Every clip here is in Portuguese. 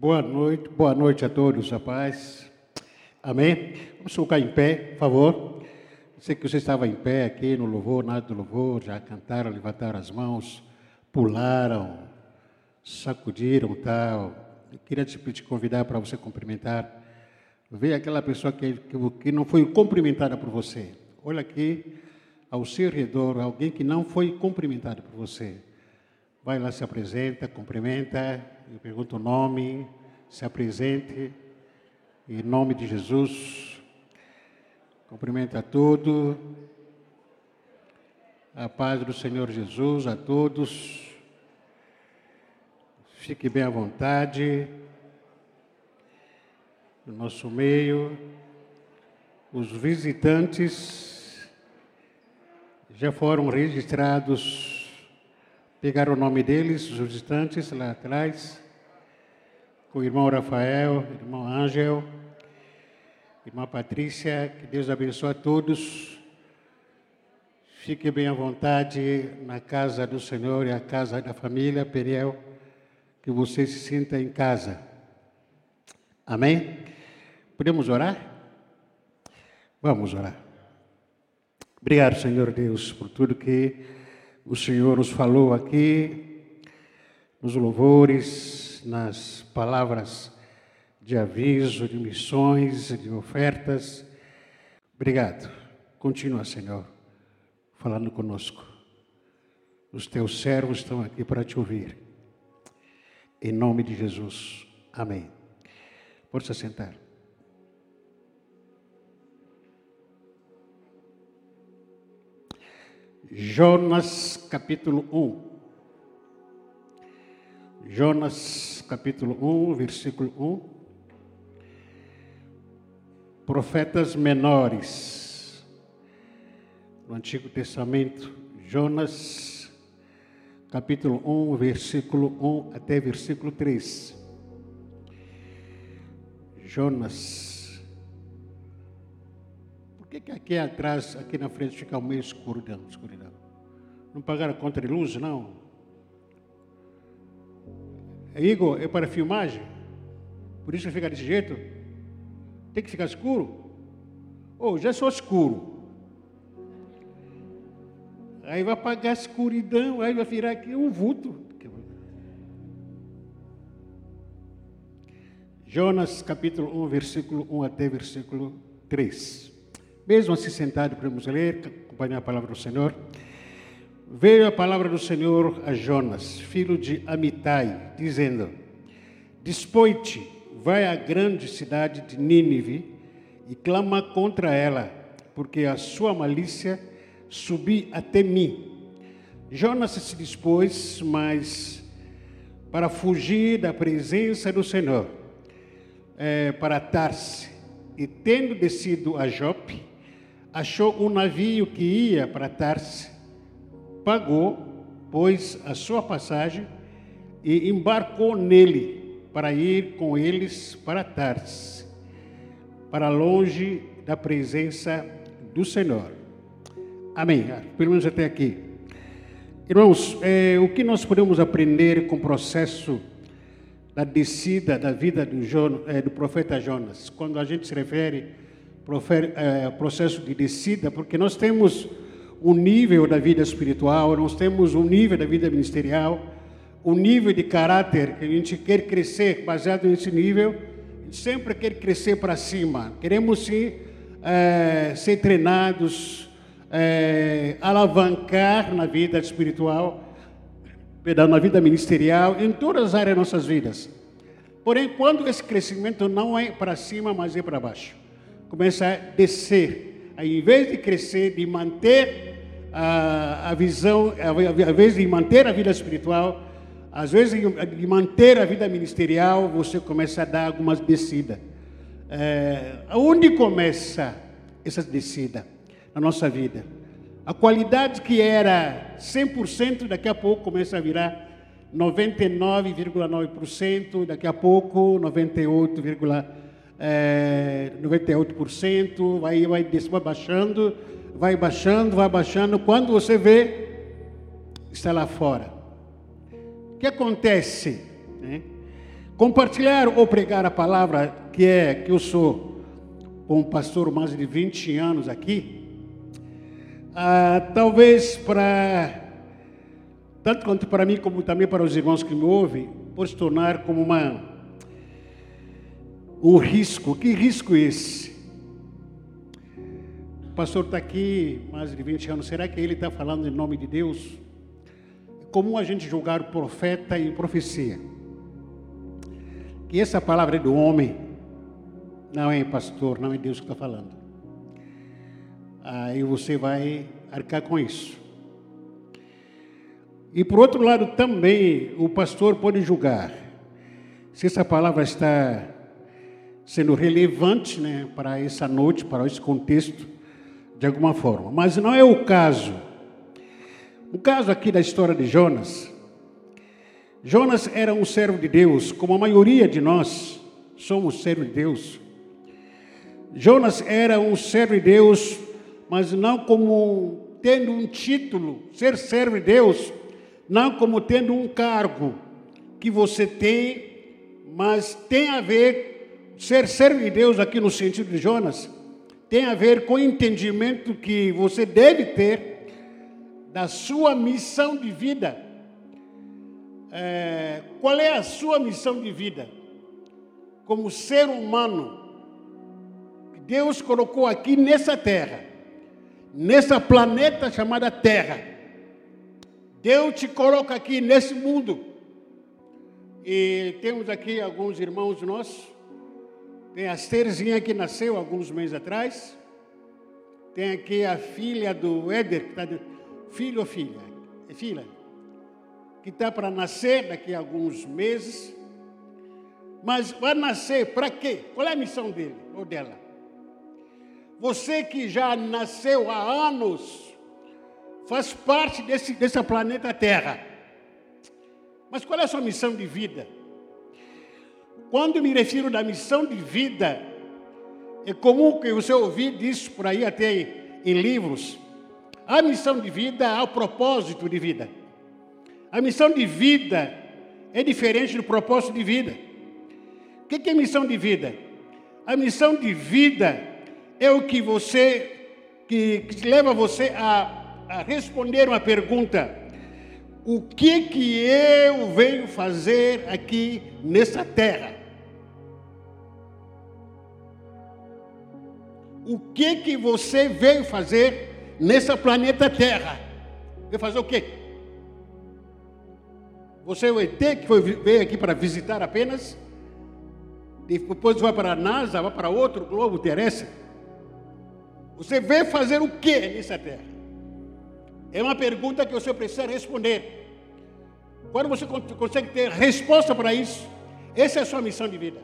Boa noite, boa noite a todos, rapaz. Amém? Vamos colocar em pé, por favor. Sei que você estava em pé aqui no louvor, nada do louvor, já cantaram, levantaram as mãos, pularam, sacudiram tal. Eu queria te, te convidar para você cumprimentar. Vê aquela pessoa que, que, que não foi cumprimentada por você. Olha aqui ao seu redor, alguém que não foi cumprimentado por você. Vai lá, se apresenta, cumprimenta, eu pergunto o nome, se apresente, em nome de Jesus. Cumprimenta a todos. A paz do Senhor Jesus a todos. Fique bem à vontade. No nosso meio, os visitantes já foram registrados. Pegaram o nome deles, os visitantes lá atrás. Com o irmão Rafael, irmão Ângel, irmã Patrícia, que Deus abençoe a todos. Fique bem à vontade na casa do Senhor e a casa da família Periel que você se sinta em casa. Amém? Podemos orar? Vamos orar. Obrigado, Senhor Deus, por tudo que o Senhor nos falou aqui, nos louvores, nas palavras de aviso, de missões, de ofertas. Obrigado. Continua, Senhor, falando conosco. Os teus servos estão aqui para te ouvir. Em nome de Jesus. Amém. Pode se sentar. Jonas capítulo 1. Jonas capítulo 1, versículo 1. Profetas menores. No Antigo Testamento, Jonas capítulo 1, versículo 1 até versículo 3. Jonas. Aqui atrás, aqui na frente, fica meio escuridão, escuridão? Não pagaram conta de luz, não? É, Igor, é para filmagem? Por isso fica desse jeito? Tem que ficar escuro? Ou oh, já sou escuro. Aí vai apagar a escuridão, aí vai virar aqui um vulto. Jonas capítulo 1, versículo 1 até versículo 3. Mesmo assim sentado, podemos ler, acompanhar a palavra do Senhor. Veio a palavra do Senhor a Jonas, filho de Amitai, dizendo: Dispõe-te, vai à grande cidade de Nínive e clama contra ela, porque a sua malícia subi até mim. Jonas se dispôs, mas para fugir da presença do Senhor, é, para Tarse, e tendo descido a Jope, achou um navio que ia para Tarse, pagou, pois, a sua passagem e embarcou nele para ir com eles para Tarse, para longe da presença do Senhor. Amém. Pelo menos até aqui. Irmãos, é, o que nós podemos aprender com o processo da descida da vida do, é, do profeta Jonas? Quando a gente se refere processo de descida, porque nós temos um nível da vida espiritual, nós temos um nível da vida ministerial, um nível de caráter que a gente quer crescer, baseado nesse nível, sempre quer crescer para cima. Queremos sim é, ser treinados, é, alavancar na vida espiritual, perdão, na vida ministerial, em todas as áreas das nossas vidas. Porém, quando esse crescimento não é para cima, mas é para baixo, começa a descer. Aí, em vez de crescer, de manter a, a visão, ao invés de manter a vida espiritual, às vezes de manter a vida ministerial, você começa a dar algumas descidas. É, onde começa essa descida? na nossa vida. A qualidade que era 100%, daqui a pouco começa a virar 99,9%, daqui a pouco 98,98%, é, 98%, vai, vai, vai baixando, vai baixando, vai baixando. Quando você vê, está lá fora. O que acontece? Né? compartilhar ou pregar a palavra que é que eu sou um pastor mais de 20 anos aqui, ah, talvez para tanto quanto para mim como também para os irmãos que me ouvem, pode se tornar como uma um risco. Que risco é esse? O pastor está aqui mais de 20 anos. Será que ele está falando em nome de Deus? É comum a gente julgar profeta e profecia. Que essa palavra é do homem, não é pastor, não é Deus que está falando. Aí você vai arcar com isso. E por outro lado também o pastor pode julgar se essa palavra está sendo relevante né, para essa noite, para esse contexto, de alguma forma. Mas não é o caso. O caso aqui da história de Jonas. Jonas era um servo de Deus, como a maioria de nós somos servos de Deus. Jonas era um servo de Deus, mas não como tendo um título, ser servo de Deus, não como tendo um cargo que você tem, mas tem a ver ser servo de Deus aqui no sentido de Jonas tem a ver com o entendimento que você deve ter da sua missão de vida. É, qual é a sua missão de vida? Como ser humano, Deus colocou aqui nessa terra, nessa planeta chamada Terra. Deus te coloca aqui nesse mundo. E temos aqui alguns irmãos nossos tem a Serzinha que nasceu alguns meses atrás. Tem aqui a filha do Éder, que está de... filho ou filha? É filha. Que está para nascer daqui a alguns meses. Mas vai nascer para quê? Qual é a missão dele ou dela? Você que já nasceu há anos, faz parte desse, desse planeta Terra. Mas qual é a sua missão de vida? Quando me refiro da missão de vida, é comum que você ouvir disso por aí até em livros. A missão de vida é o propósito de vida. A missão de vida é diferente do propósito de vida. O que é missão de vida? A missão de vida é o que você que, que leva você a, a responder uma pergunta: o que que eu venho fazer aqui nessa terra? O que que você veio fazer nessa planeta Terra? Veio fazer o quê? Você é o ET que foi, veio aqui para visitar apenas? Depois vai para a NASA, vai para outro globo terrestre? Você veio fazer o quê nessa Terra? É uma pergunta que você precisa responder. Quando você consegue ter resposta para isso, essa é a sua missão de vida.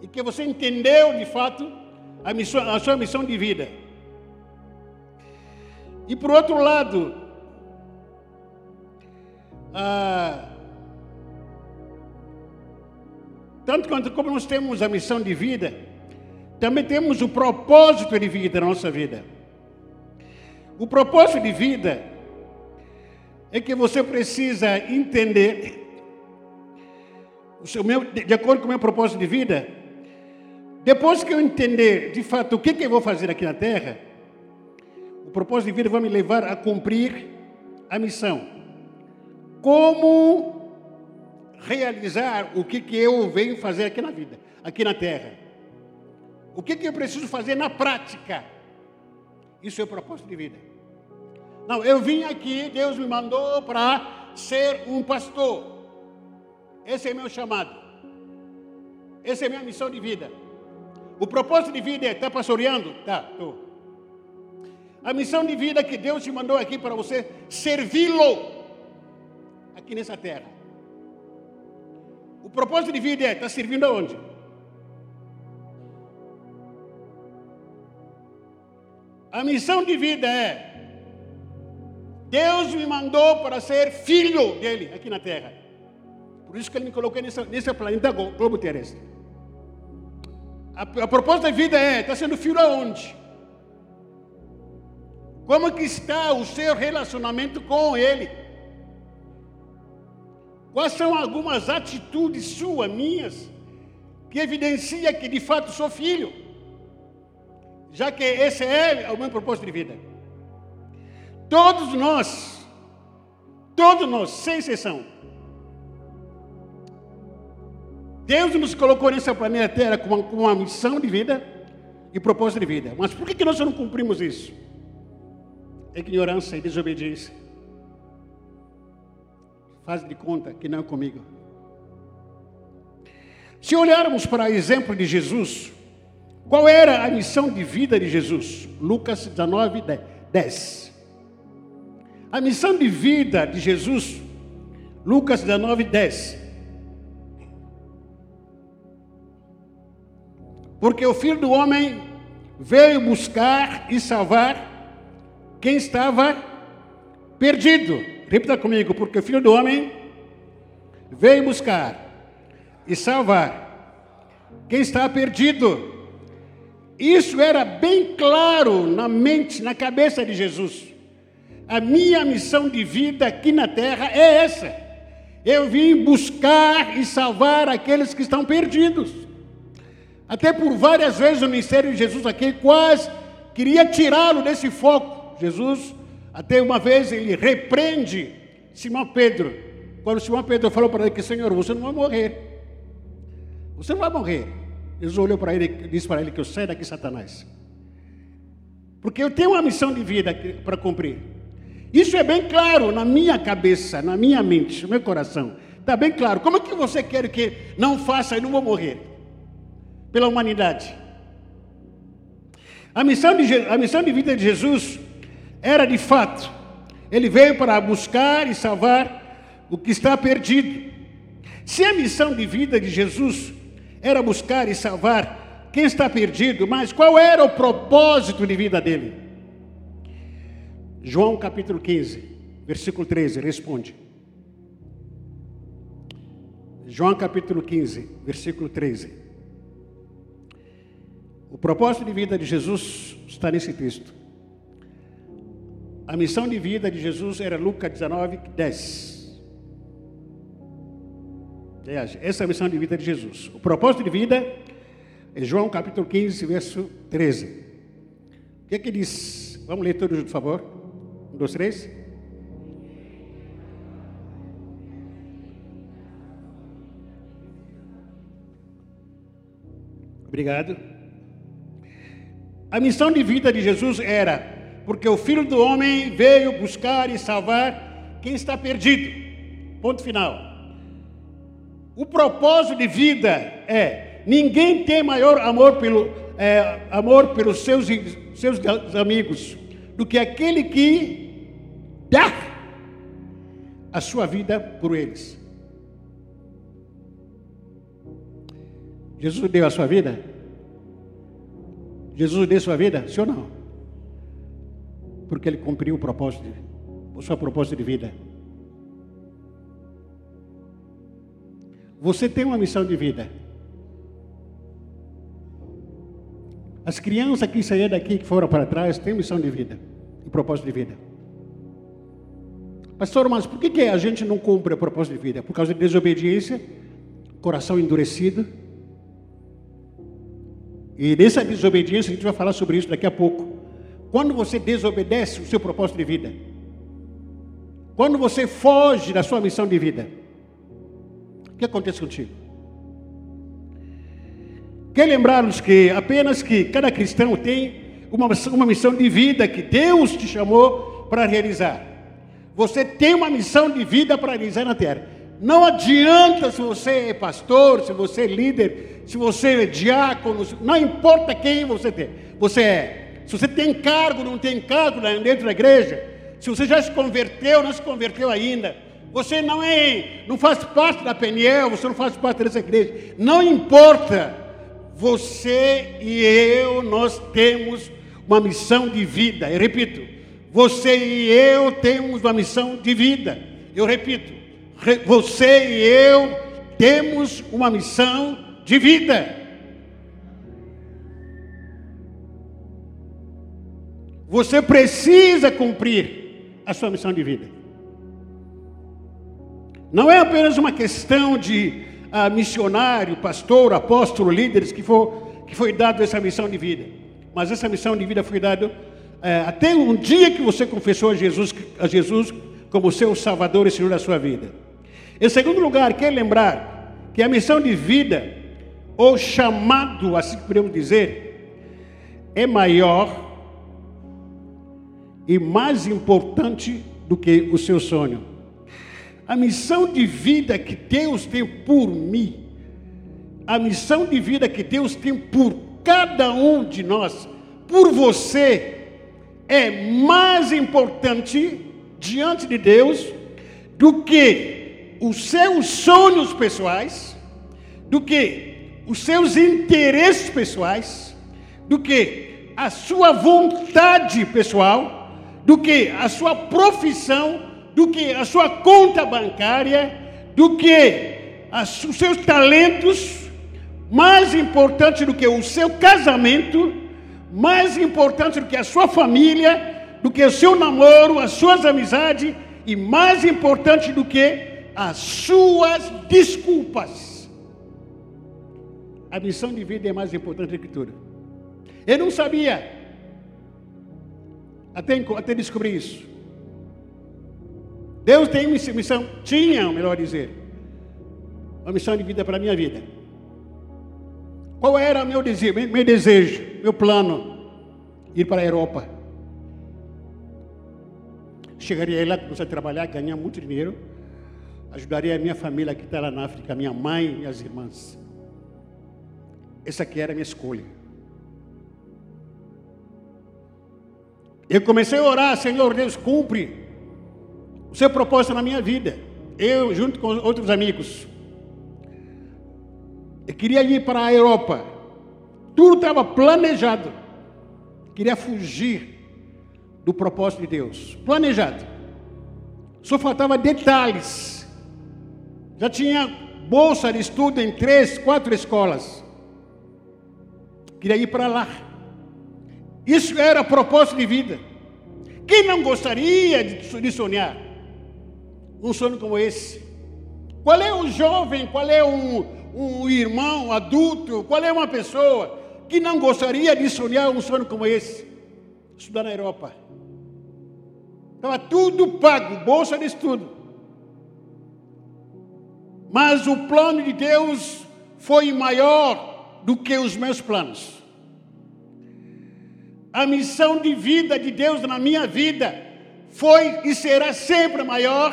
E que você entendeu de fato a, missão, a sua missão de vida. E por outro lado, ah, tanto quanto como nós temos a missão de vida, também temos o propósito de vida na nossa vida. O propósito de vida é que você precisa entender, o seu, de acordo com o meu propósito de vida, depois que eu entender de fato o que, que eu vou fazer aqui na terra, o propósito de vida vai me levar a cumprir a missão. Como realizar o que, que eu venho fazer aqui na vida, aqui na terra. O que, que eu preciso fazer na prática. Isso é o propósito de vida. Não, eu vim aqui, Deus me mandou para ser um pastor. Esse é meu chamado. Essa é minha missão de vida. O propósito de vida é estar pastoreando? Tá, estou. A missão de vida que Deus te mandou aqui para você servi-lo aqui nessa terra. O propósito de vida é estar servindo aonde? A missão de vida é Deus me mandou para ser filho dele aqui na terra. Por isso que ele me colocou nesse, nesse planeta globo terrestre. A, a proposta da vida é: está sendo filho aonde? Como que está o seu relacionamento com Ele? Quais são algumas atitudes suas, minhas, que evidencia que de fato sou filho? Já que esse é o meu propósito de vida. Todos nós, todos nós, sem exceção, Deus nos colocou nessa planeta Terra com uma, com uma missão de vida e propósito de vida. Mas por que, que nós não cumprimos isso? Ignorância e desobediência. Faz de conta que não é comigo. Se olharmos para o exemplo de Jesus, qual era a missão de vida de Jesus? Lucas 19, 10. A missão de vida de Jesus, Lucas 19, 10. Porque o filho do homem veio buscar e salvar quem estava perdido. Repita comigo, porque o filho do homem veio buscar e salvar quem está perdido. Isso era bem claro na mente, na cabeça de Jesus. A minha missão de vida aqui na terra é essa. Eu vim buscar e salvar aqueles que estão perdidos. Até por várias vezes o ministério de Jesus aqui quase queria tirá-lo desse foco. Jesus até uma vez ele repreende Simão Pedro. Quando Simão Pedro falou para ele que, Senhor, você não vai morrer. Você não vai morrer. Jesus olhou para ele e disse para ele que eu saio daqui, Satanás. Porque eu tenho uma missão de vida para cumprir. Isso é bem claro na minha cabeça, na minha mente, no meu coração. Está bem claro. Como é que você quer que não faça e não vou morrer? Pela humanidade. A missão de, a missão de vida de Jesus era de fato, ele veio para buscar e salvar o que está perdido. Se a missão de vida de Jesus era buscar e salvar quem está perdido, mas qual era o propósito de vida dele? João capítulo 15, versículo 13, responde. João capítulo 15, versículo 13. O propósito de vida de Jesus está nesse texto. A missão de vida de Jesus era Lucas 19, 10. Essa é a missão de vida de Jesus. O propósito de vida é João capítulo 15, verso 13. O que é que diz? Vamos ler todos, por favor. Um, dois, três. Obrigado. A missão de vida de Jesus era porque o Filho do Homem veio buscar e salvar quem está perdido. Ponto final. O propósito de vida é: ninguém tem maior amor pelo é, amor pelos seus seus amigos do que aquele que dá a sua vida por eles. Jesus deu a sua vida? Jesus deu sua vida? Sim ou não? porque ele cumpriu o propósito, o seu propósito de vida. Você tem uma missão de vida. As crianças que saíram daqui, que foram para trás, têm missão de vida e propósito de vida. Pastor, mas por que, que a gente não cumpre o propósito de vida? Por causa de desobediência, coração endurecido. E nessa desobediência, a gente vai falar sobre isso daqui a pouco. Quando você desobedece o seu propósito de vida, quando você foge da sua missão de vida, o que acontece contigo? Quer lembrar-nos que apenas que cada cristão tem uma, uma missão de vida que Deus te chamou para realizar. Você tem uma missão de vida para realizar na terra. Não adianta se você é pastor, se você é líder, se você é diácono, não importa quem você tem. Você é se você tem cargo, não tem cargo dentro da igreja, se você já se converteu, não se converteu ainda, você não é, não faz parte da Peniel, você não faz parte dessa igreja, não importa. Você e eu, nós temos uma missão de vida. Eu repito, você e eu temos uma missão de vida. Eu repito, você e eu temos uma missão de vida. Você precisa cumprir a sua missão de vida. Não é apenas uma questão de ah, missionário, pastor, apóstolo, líderes que, for, que foi dado essa missão de vida. Mas essa missão de vida foi dada é, até um dia que você confessou a Jesus, a Jesus como seu Salvador e Senhor da sua vida. Em segundo lugar, quer lembrar que a missão de vida, ou chamado, assim podemos dizer, é maior e mais importante do que o seu sonho. A missão de vida que Deus tem por mim, a missão de vida que Deus tem por cada um de nós, por você, é mais importante diante de Deus do que os seus sonhos pessoais, do que os seus interesses pessoais, do que a sua vontade pessoal, do que a sua profissão, do que a sua conta bancária, do que os seus talentos, mais importante do que o seu casamento, mais importante do que a sua família, do que o seu namoro, as suas amizades e mais importante do que as suas desculpas. A missão de vida é mais importante que tudo. Eu não sabia, até, até descobrir isso. Deus tem missão, tinha, melhor dizer, uma missão de vida para a minha vida. Qual era meu desejo, meu desejo, meu plano? Ir para a Europa. Chegaria lá, começar a trabalhar, ganhar muito dinheiro, ajudaria a minha família que está lá na África, minha mãe e as irmãs. Essa aqui era a minha escolha. Eu comecei a orar, Senhor Deus, cumpre o seu propósito na minha vida. Eu, junto com outros amigos, eu queria ir para a Europa. Tudo estava planejado. Queria fugir do propósito de Deus. Planejado. Só faltava detalhes. Já tinha bolsa de estudo em três, quatro escolas. Queria ir para lá. Isso era propósito de vida. Quem não gostaria de sonhar? Um sonho como esse. Qual é o jovem, qual é um, um irmão adulto, qual é uma pessoa que não gostaria de sonhar um sonho como esse? Estudar na Europa. Estava tudo pago, bolsa de estudo. Mas o plano de Deus foi maior do que os meus planos. A missão de vida de Deus na minha vida foi e será sempre maior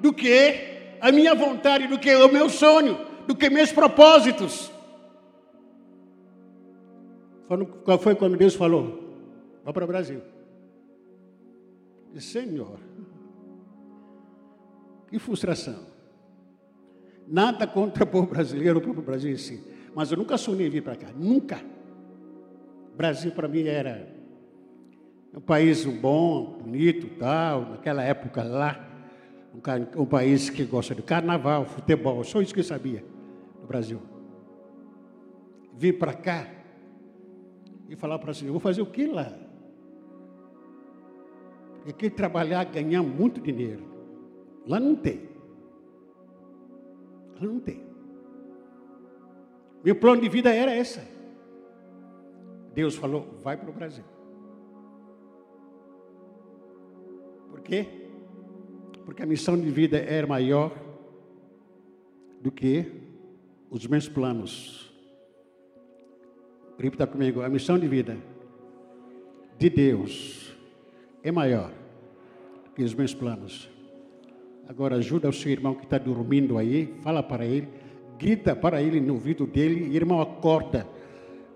do que a minha vontade, do que o meu sonho do que meus propósitos. Qual foi quando Deus falou? Vá para o Brasil. Senhor, que frustração. Nada contra o povo brasileiro, o povo brasileiro em si. Mas eu nunca sonhei vir para cá, nunca. Brasil para mim era um país bom, bonito, tal, naquela época lá. Um, um país que gosta de carnaval, futebol, só isso que eu sabia. Brasil. Vir para cá e falar para si, eu vou fazer o que lá? Porque quem trabalhar ganhar muito dinheiro. Lá não tem. Lá não. Meu plano de vida era essa. Deus falou, vai para o Brasil. Por quê? Porque a missão de vida era maior do que os meus planos. Repita comigo: a missão de vida de Deus é maior que os meus planos. Agora ajuda o seu irmão que está dormindo aí, fala para ele, grita para ele no ouvido dele, irmão, acorda,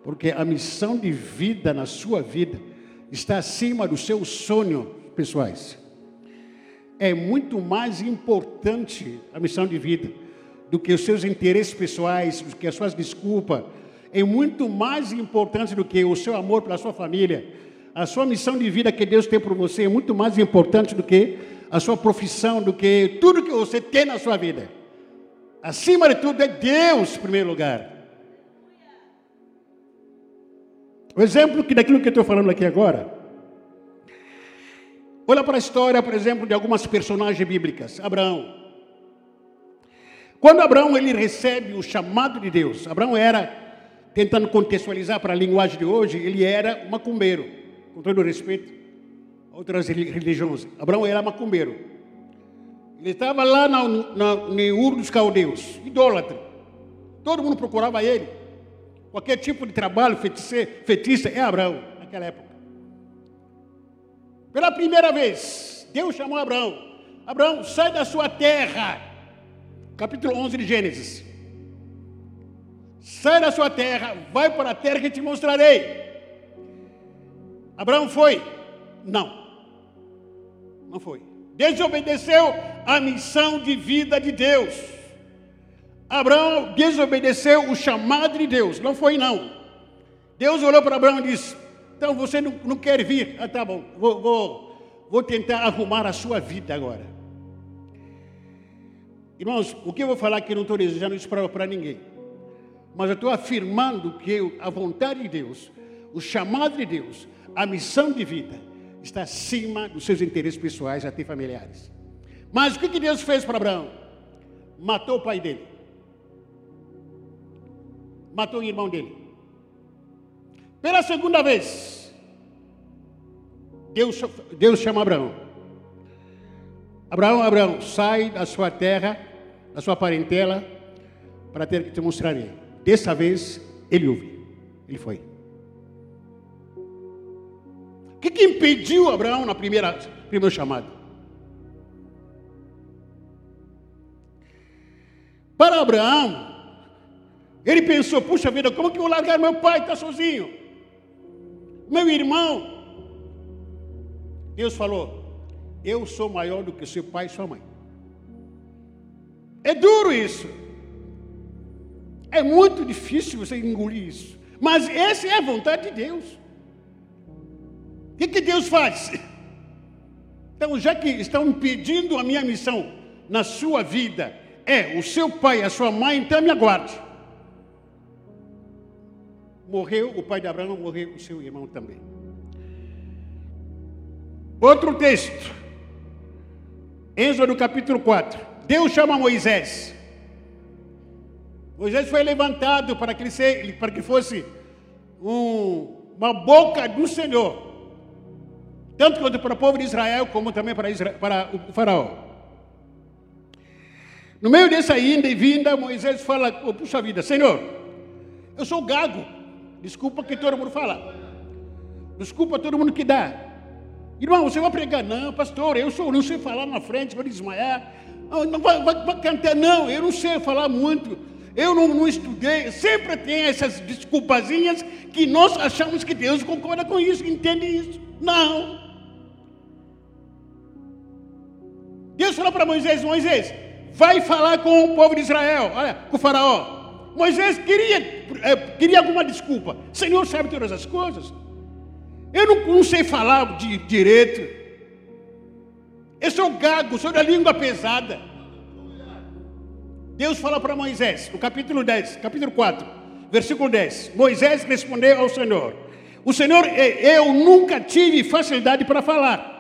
porque a missão de vida na sua vida está acima dos seus sonhos pessoais. É muito mais importante a missão de vida do que os seus interesses pessoais, do que as suas desculpas. É muito mais importante do que o seu amor pela sua família. A sua missão de vida que Deus tem por você é muito mais importante do que a sua profissão, do que tudo que você tem na sua vida. Acima de tudo é Deus em primeiro lugar. O exemplo que daquilo que eu estou falando aqui agora. Olha para a história, por exemplo, de algumas personagens bíblicas. Abraão. Quando Abraão ele recebe o chamado de Deus, Abraão era, tentando contextualizar para a linguagem de hoje, ele era macumbeiro, com todo respeito outras religiões. Abraão era macumbeiro. Ele estava lá na, na, no Ur dos Caldeus, idólatra. Todo mundo procurava ele. Qualquer tipo de trabalho, fetiche, é Abraão, naquela época. Pela primeira vez, Deus chamou Abraão. Abraão, sai da sua terra capítulo 11 de Gênesis. Sai da sua terra, vai para a terra que te mostrarei. Abraão foi? Não. Não foi. Desobedeceu a missão de vida de Deus. Abraão desobedeceu o chamado de Deus. Não foi, não. Deus olhou para Abraão e disse: Então você não, não quer vir? Ah, tá bom, vou, vou, vou tentar arrumar a sua vida agora. Irmãos, o que eu vou falar aqui não estou desejando isso para ninguém. Mas eu estou afirmando que a vontade de Deus, o chamado de Deus, a missão de vida, está acima dos seus interesses pessoais, até familiares. Mas o que Deus fez para Abraão? Matou o pai dele. Matou o irmão dele. Pela segunda vez, Deus, Deus chama Abraão. Abraão, Abraão, sai da sua terra, da sua parentela, para ter que te mostrarei. Dessa vez, ele ouve. Ele foi. Que, que impediu Abraão na primeira primeiro chamado? Para Abraão, ele pensou: puxa vida, como que eu vou largar meu pai? Está sozinho. Meu irmão. Deus falou: eu sou maior do que seu pai e sua mãe. É duro isso. É muito difícil você engolir isso. Mas essa é a vontade de Deus. O que, que Deus faz? Então, já que estão impedindo a minha missão na sua vida, é o seu pai a sua mãe, então me aguarde. Morreu o pai de Abraão, morreu o seu irmão também. Outro texto. Êxodo capítulo 4. Deus chama Moisés. Moisés foi levantado para que, ele, para que fosse um, uma boca do Senhor. Tanto quanto para o povo de Israel, como também para, Israel, para o faraó. No meio dessa ida e vinda, Moisés fala, oh, puxa vida, Senhor, eu sou gago. Desculpa que todo mundo fala. Desculpa todo mundo que dá. Irmão, você vai pregar? Não, pastor, eu sou, não sei falar na frente, vou desmaiar. Não, vai, vai, vai, cantar? Não, eu não sei falar muito. Eu não, não estudei. Sempre tem essas desculpazinhas que nós achamos que Deus concorda com isso, entende isso. Não. Deus falou para Moisés: Moisés, vai falar com o povo de Israel, olha, com o faraó. Moisés queria, é, queria alguma desculpa. O Senhor sabe todas as coisas. Eu não, não sei falar de direito. Eu sou gago, sou da língua pesada. Deus fala para Moisés, no capítulo 10, capítulo 4, versículo 10. Moisés respondeu ao Senhor: O Senhor, eu nunca tive facilidade para falar.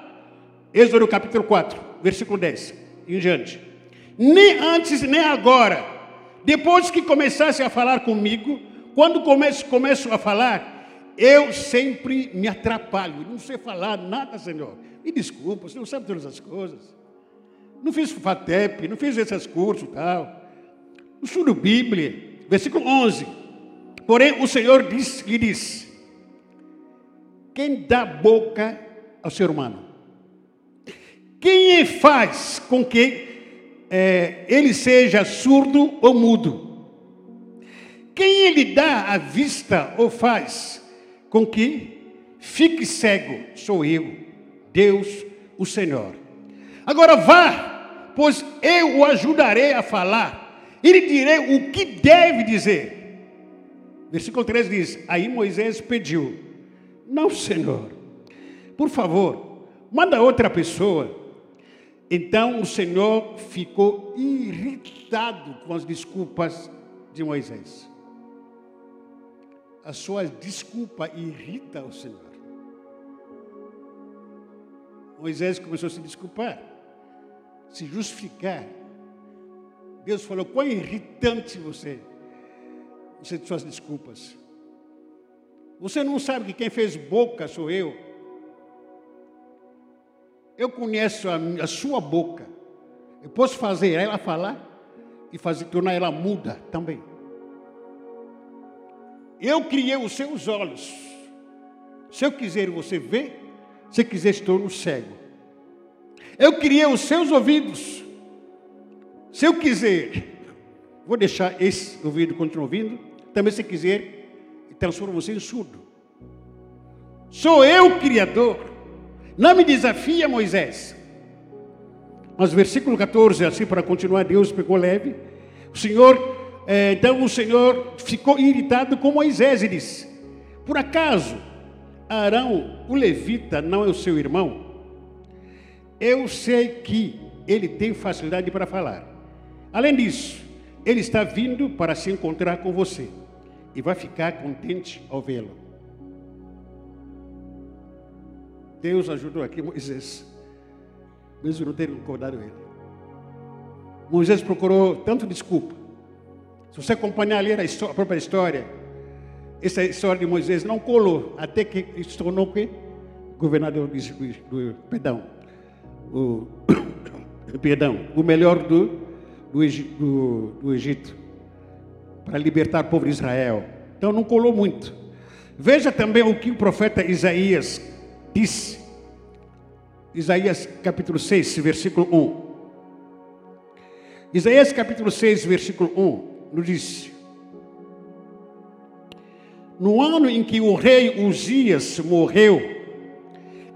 Êxodo capítulo 4, versículo 10 em diante. Nem antes, nem agora. Depois que começasse a falar comigo, quando começo, começo a falar, eu sempre me atrapalho, não sei falar nada, Senhor. Me desculpa, o Senhor sabe todas as coisas. Não fiz FATEP, não fiz esses cursos tal. Não estudo Bíblia. Versículo 11. Porém, o Senhor diz, lhe diz: Quem dá boca ao ser humano? Quem faz com que é, ele seja surdo ou mudo? Quem lhe dá a vista ou faz com que fique cego, sou eu, Deus, o Senhor. Agora vá, pois eu o ajudarei a falar, e lhe direi o que deve dizer. Versículo 3 diz: Aí Moisés pediu: Não, Senhor, por favor, manda outra pessoa. Então o Senhor ficou irritado com as desculpas de Moisés a sua desculpa irrita o Senhor. Moisés começou a se desculpar, se justificar, Deus falou: quão irritante você. Você de suas desculpas. Você não sabe que quem fez boca sou eu. Eu conheço a, a sua boca. Eu posso fazer ela falar e fazer tornar ela muda também. Eu criei os seus olhos. Se eu quiser você vê, se quiser estou cego. Eu criei os seus ouvidos. Se eu quiser, vou deixar esse ouvido continuar ouvindo. Também se quiser, transformo você em surdo. Sou eu o Criador. Não me desafia, Moisés. Mas versículo 14, assim para continuar, Deus pegou leve. O Senhor, é, então o Senhor ficou irritado com Moisés e disse: Por acaso Arão, o levita, não é o seu irmão? Eu sei que ele tem facilidade para falar. Além disso, ele está vindo para se encontrar com você e vai ficar contente ao vê-lo. Deus ajudou aqui Moisés mesmo não ter incomodado ele. Moisés procurou tanto desculpa. Se você acompanhar ali a, história, a própria história, essa história de Moisés não colou até que se tornou que governador do, do perdão, o, perdão, o melhor do, do, do Egito para libertar o povo de Israel. Então não colou muito. Veja também o que o profeta Isaías disse Isaías capítulo 6, versículo 1. Isaías capítulo 6, versículo 1, nos diz: No ano em que o rei Uzias morreu,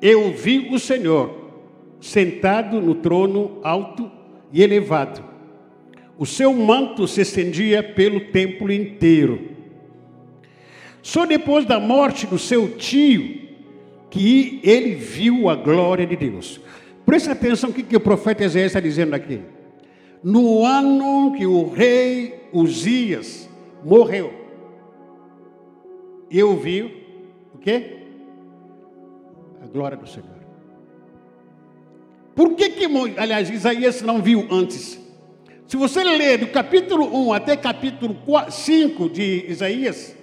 eu vi o Senhor sentado no trono alto e elevado. O seu manto se estendia pelo templo inteiro. Só depois da morte do seu tio, que ele viu a glória de Deus. Presta atenção o que, que o profeta Isaías está dizendo aqui. No ano que o rei Uzias morreu, eu vi o quê? A glória do Senhor. Por que que, aliás, Isaías não viu antes? Se você ler do capítulo 1 até capítulo 5 de Isaías,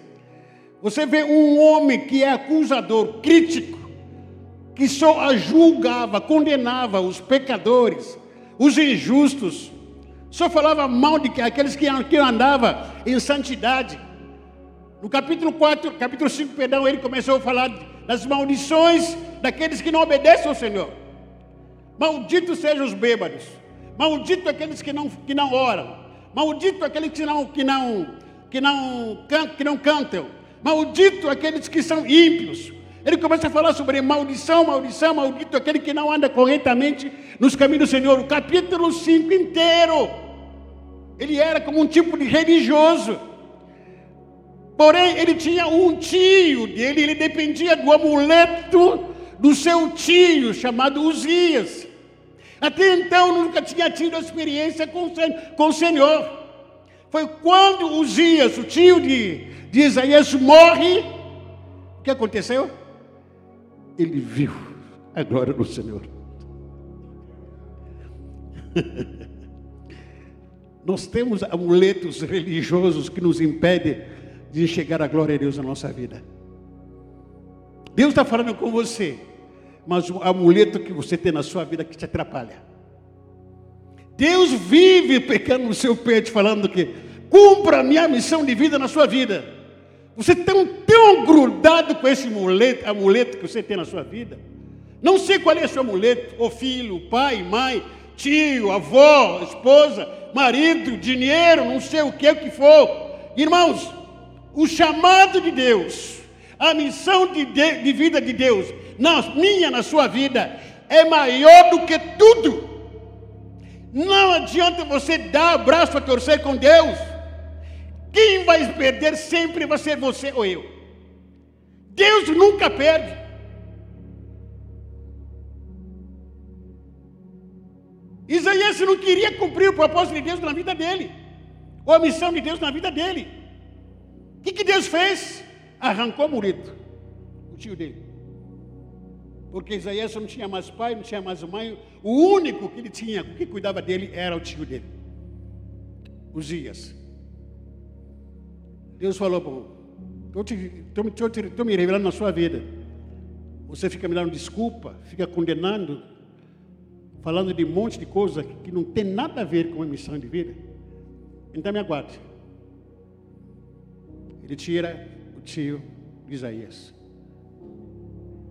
você vê um homem que é acusador, crítico, que só julgava, condenava os pecadores, os injustos, só falava mal de aqueles que, andavam em santidade. No capítulo 4, capítulo 5, perdão, ele começou a falar das maldições daqueles que não obedecem ao Senhor. Malditos sejam os bêbados, maldito aqueles que não, que não oram, maldito aqueles que não, que não, que não, que não cantam, Maldito aqueles que são ímpios. Ele começa a falar sobre maldição, maldição, maldito aquele que não anda corretamente nos caminhos do Senhor. O capítulo 5 inteiro. Ele era como um tipo de religioso. Porém, ele tinha um tio dele, ele dependia do amuleto do seu tio, chamado Uzias. Até então nunca tinha tido experiência com, o Senhor. Foi quando Uzias, o tio de, de Isaías morre, o que aconteceu? Ele viu a glória do Senhor. Nós temos amuletos religiosos que nos impedem de chegar à glória de Deus na nossa vida. Deus está falando com você, mas o amuleto que você tem na sua vida que te atrapalha. Deus vive pecando no seu peito, falando que cumpra a minha missão de vida na sua vida. Você tão, tão grudado com esse amuleto, que você tem na sua vida. Não sei qual é o seu amuleto, o filho, pai, mãe, tio, avó, esposa, marido, dinheiro, não sei o que, o que for. Irmãos, o chamado de Deus, a missão de, de, de vida de Deus, na minha, na sua vida, é maior do que tudo. Não adianta você dar o braço a torcer com Deus. Quem vai perder sempre vai ser você ou eu. Deus nunca perde. Isaías não queria cumprir o propósito de Deus na vida dele, ou a missão de Deus na vida dele. O que, que Deus fez? Arrancou Murito, o tio dele. Porque Isaías não tinha mais pai, não tinha mais mãe, o único que ele tinha, que cuidava dele, era o tio dele. Uzias. Deus falou, estou me revelando na sua vida. Você fica me dando desculpa, fica condenando, falando de um monte de coisa que não tem nada a ver com a missão de vida. Então me aguarde. Ele tira o tio de Isaías.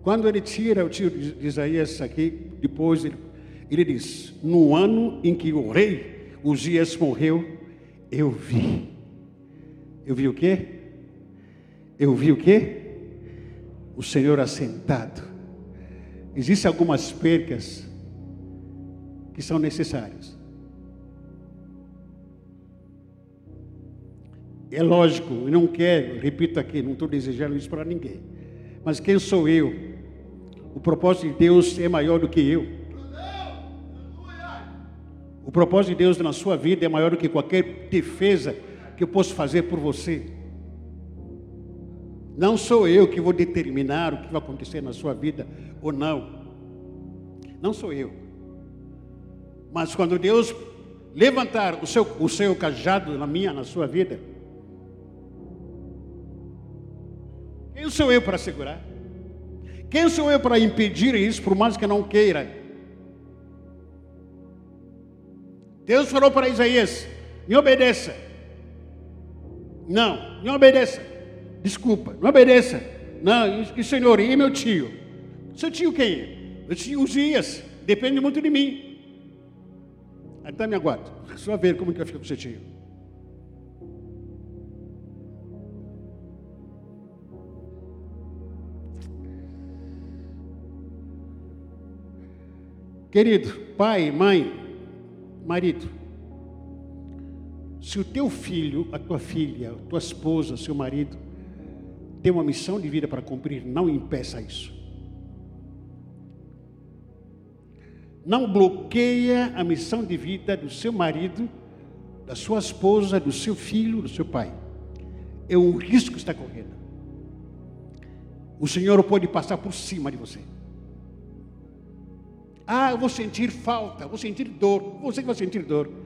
Quando ele tira o tio de Isaías aqui, depois ele, ele diz: No ano em que o rei Uzias morreu, eu vi. Eu vi o quê? Eu vi o quê? O Senhor assentado. Existem algumas percas que são necessárias. É lógico, eu não quero, repito aqui, não estou desejando isso para ninguém. Mas quem sou eu? O propósito de Deus é maior do que eu. O propósito de Deus na sua vida é maior do que qualquer defesa que eu possa fazer por você. Não sou eu que vou determinar o que vai acontecer na sua vida ou não. Não sou eu. Mas quando Deus levantar o seu, o seu cajado na minha, na sua vida, Quem sou eu para segurar? Quem sou eu para impedir isso, por mais que não queira? Deus falou para Isaías: me obedeça. Não, me obedeça. Desculpa, não obedeça. Não, e senhor, e meu tio? Seu tio quem é? Meu tio Uzias, depende muito de mim. Então me aguarde, só ver como que eu fico com seu tio. Querido, pai, mãe, marido, se o teu filho, a tua filha, a tua esposa, seu marido, tem uma missão de vida para cumprir, não impeça isso. Não bloqueia a missão de vida do seu marido, da sua esposa, do seu filho, do seu pai. É um risco que está correndo. O Senhor pode passar por cima de você. Ah, eu vou sentir falta, vou sentir dor. Você que vai sentir dor.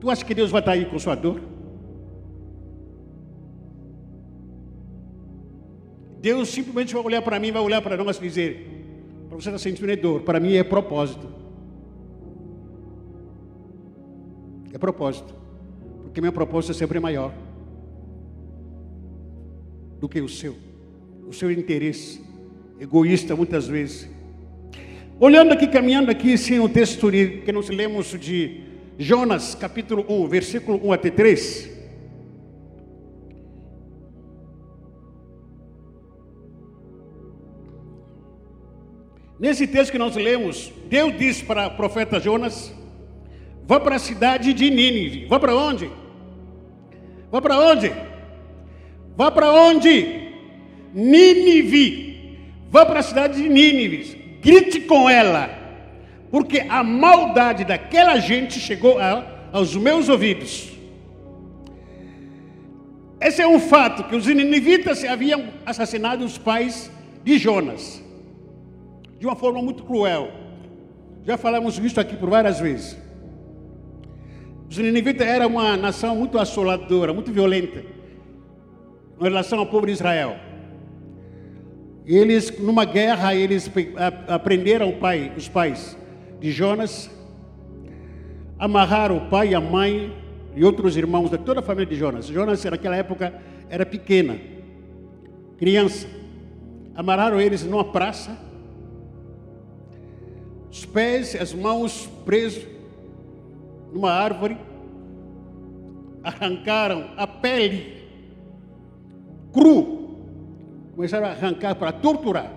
Tu acha que Deus vai estar aí com sua dor? Deus simplesmente vai olhar para mim, vai olhar para nós e dizer: para você estar sentindo dor, para mim é propósito. É propósito. Porque meu propósito é sempre maior do que o seu. O seu interesse egoísta muitas vezes. Olhando aqui, caminhando aqui, sim, o texto que nós lemos de Jonas, capítulo 1, versículo 1 até 3. Nesse texto que nós lemos, Deus diz para o profeta Jonas: vá para a cidade de Nínive. Vá para onde? Vá para onde? Vá para onde? Nínive Vá para a cidade de Nínive, grite com ela, porque a maldade daquela gente chegou a, aos meus ouvidos. Esse é um fato que os ninivitas haviam assassinado os pais de Jonas de uma forma muito cruel. Já falamos isso aqui por várias vezes. Os ninivitas eram uma nação muito assoladora, muito violenta em relação ao povo de Israel. Eles, numa guerra, eles aprenderam pai, os pais de Jonas, amarraram o pai, a mãe e outros irmãos de toda a família de Jonas. Jonas, naquela época, era pequena, criança. Amarraram eles numa praça, os pés, as mãos presos numa árvore, arrancaram a pele cru começaram a arrancar para torturar.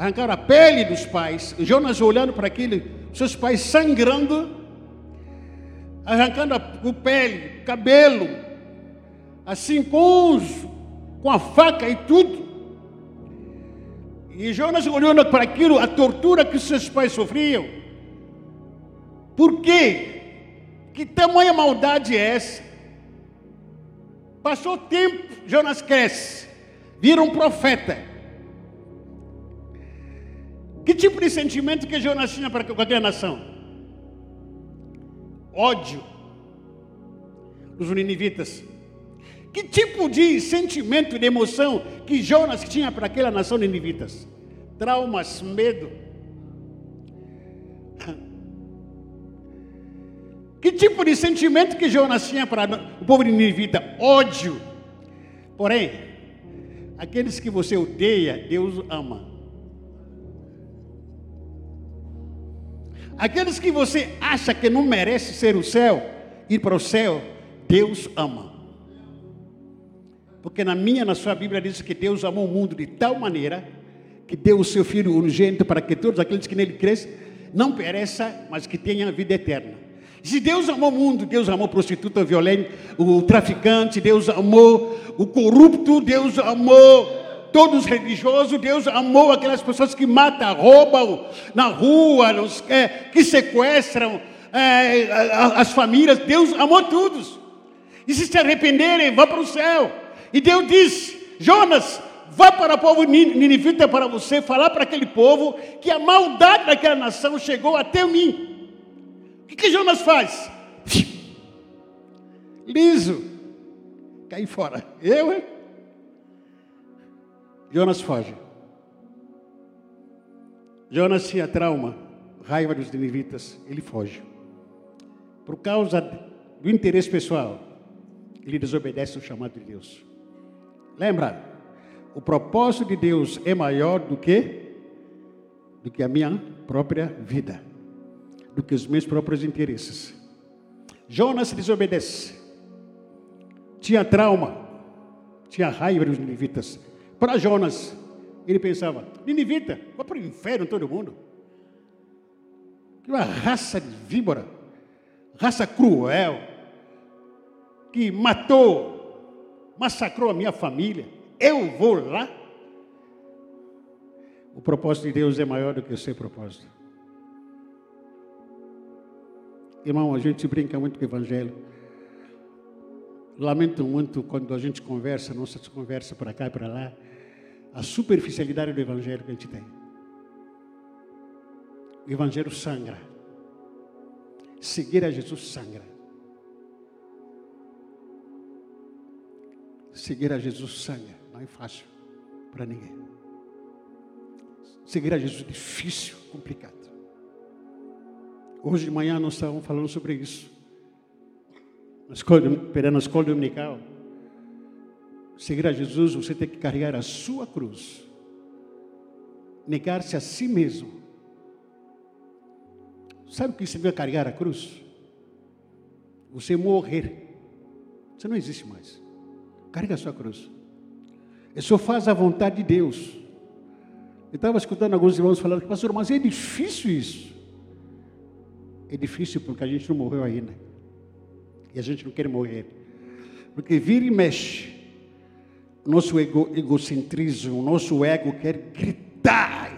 Arrancaram a pele dos pais. Jonas olhando para aquele, seus pais sangrando, arrancando a, o pele, cabelo, assim com, os, com a faca e tudo. E Jonas olhando para aquilo, a tortura que seus pais sofriam. Por quê? Que tamanha maldade é essa? Passou tempo, Jonas cresce vira um profeta. Que tipo de sentimento que Jonas tinha para aquela nação? ódio dos ninivitas. Que tipo de sentimento, de emoção que Jonas tinha para aquela nação de ninivitas? Traumas, medo. Que tipo de sentimento que Jonas tinha para o povo de Ninivita? Ódio. Porém, aqueles que você odeia, Deus ama. Aqueles que você acha que não merece ser o céu, ir para o céu, Deus ama. Porque na minha, na sua Bíblia diz que Deus amou o mundo de tal maneira que deu o seu Filho unigênito para que todos aqueles que nele crescem não pereçam, mas que tenham a vida eterna. Se Deus amou o mundo, Deus amou o prostituta, violento, o traficante, Deus amou o corrupto, Deus amou todos religiosos, Deus amou aquelas pessoas que matam, roubam na rua, nos, é, que sequestram é, as famílias, Deus amou todos. E se se arrependerem, vá para o céu. E Deus diz: Jonas, vá para o povo ninivita para você falar para aquele povo que a maldade daquela nação chegou até mim. O que, que Jonas faz? Liso, cai fora. Eu, hein? Jonas foge. Jonas tinha trauma, raiva dos ninivitas, ele foge. Por causa do interesse pessoal, ele desobedece o chamado de Deus. Lembra? O propósito de Deus é maior do que do que a minha própria vida, do que os meus próprios interesses. Jonas desobedece. Tinha trauma, tinha raiva dos ninivitas. Para Jonas, ele pensava: Ninivita, vai para o inferno todo mundo. Que uma raça de víbora, raça cruel, que matou, massacrou a minha família. Eu vou lá. O propósito de Deus é maior do que o seu propósito. Irmão, a gente brinca muito com o Evangelho. Lamento muito quando a gente conversa, nossa conversa para cá e para lá a superficialidade do Evangelho que a gente tem. O Evangelho sangra. Seguir a Jesus sangra. Seguir a Jesus sangra. Não é fácil para ninguém. Seguir a Jesus é difícil, complicado. Hoje de manhã nós estávamos falando sobre isso. Na escola, na escola dominical. Seguir a Jesus, você tem que carregar a sua cruz. Negar-se a si mesmo. Sabe o que significa carregar a cruz? Você morrer. Você não existe mais. Carrega a sua cruz. E só faz a vontade de Deus. Eu estava escutando alguns irmãos falando, pastor, mas é difícil isso. É difícil porque a gente não morreu ainda. E a gente não quer morrer. Porque vira e mexe nosso ego, egocentrismo, nosso ego quer gritar.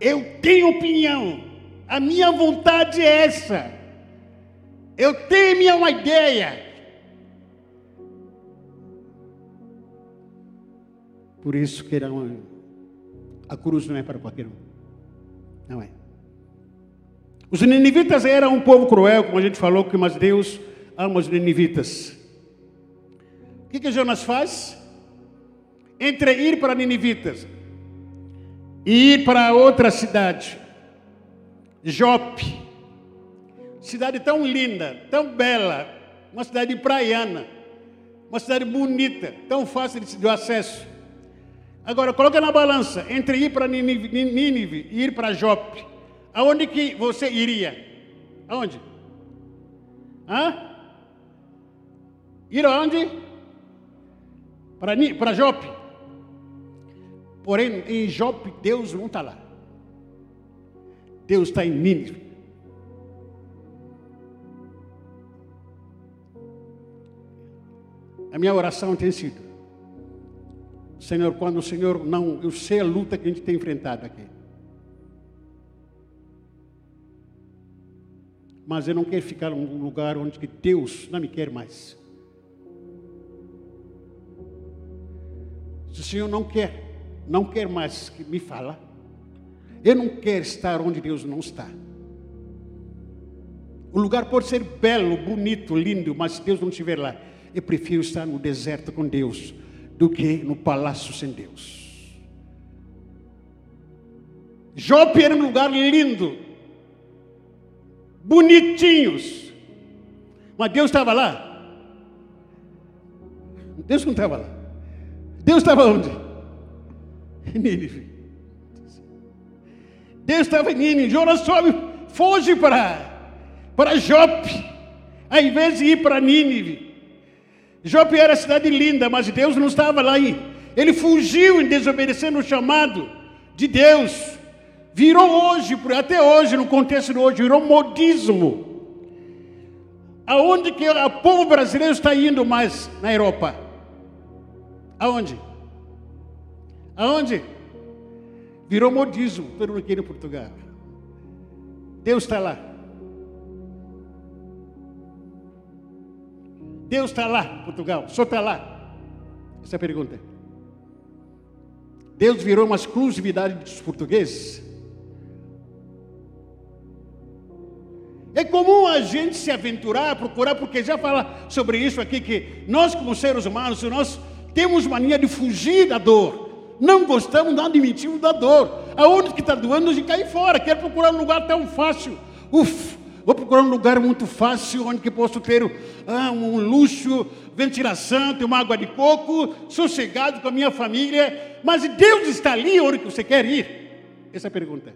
Eu tenho opinião. A minha vontade é essa. Eu tenho minha uma ideia. Por isso que não, a cruz não é para qualquer um. Não é. Os ninivitas eram um povo cruel, como a gente falou, mas Deus ama os ninivitas. O que, que Jonas faz? Entre ir para Ninivitas e ir para outra cidade, Jope, cidade tão linda, tão bela, uma cidade praiana, uma cidade bonita, tão fácil de acesso. Agora, coloca na balança entre ir para Nínive e ir para Jope. Aonde que você iria? Aonde? Hã? Ir aonde? Para, para Jope. Porém, em Job, Deus não está lá. Deus está em Nínive. A minha oração tem sido: Senhor, quando o Senhor não, eu sei a luta que a gente tem enfrentado aqui. Mas eu não quero ficar num lugar onde que Deus não me quer mais. Se o Senhor não quer, não quer mais que me fala. Eu não quero estar onde Deus não está. O lugar pode ser belo, bonito, lindo, mas se Deus não estiver lá, eu prefiro estar no deserto com Deus do que no palácio sem Deus. Jope era um lugar lindo, bonitinhos, mas Deus estava lá. Deus não estava lá. Deus estava onde? Nínive. Deus estava em Nínive. Jonas sobe, foge para, para Jope, ao invés de ir para Nínive. Jope era cidade linda, mas Deus não estava lá. Ele fugiu em desobedecendo o chamado de Deus. Virou hoje, até hoje, no contexto de hoje, virou modismo. Aonde que o povo brasileiro está indo mais na Europa? Aonde? Aonde? Virou modismo, todo mundo ir em Portugal. Deus está lá. Deus está lá, Portugal. Só está lá. Essa é a pergunta. Deus virou uma exclusividade dos portugueses? É comum a gente se aventurar, procurar, porque já fala sobre isso aqui, que nós como seres humanos, nós temos mania de fugir da dor. Não gostamos, não admitimos da dor. Aonde que está doendo, a gente cai fora. Quer procurar um lugar tão fácil. Uf, vou procurar um lugar muito fácil, onde que posso ter ah, um luxo, ventilação, ter uma água de coco, sossegado com a minha família. Mas Deus está ali onde que você quer ir? Essa é a pergunta.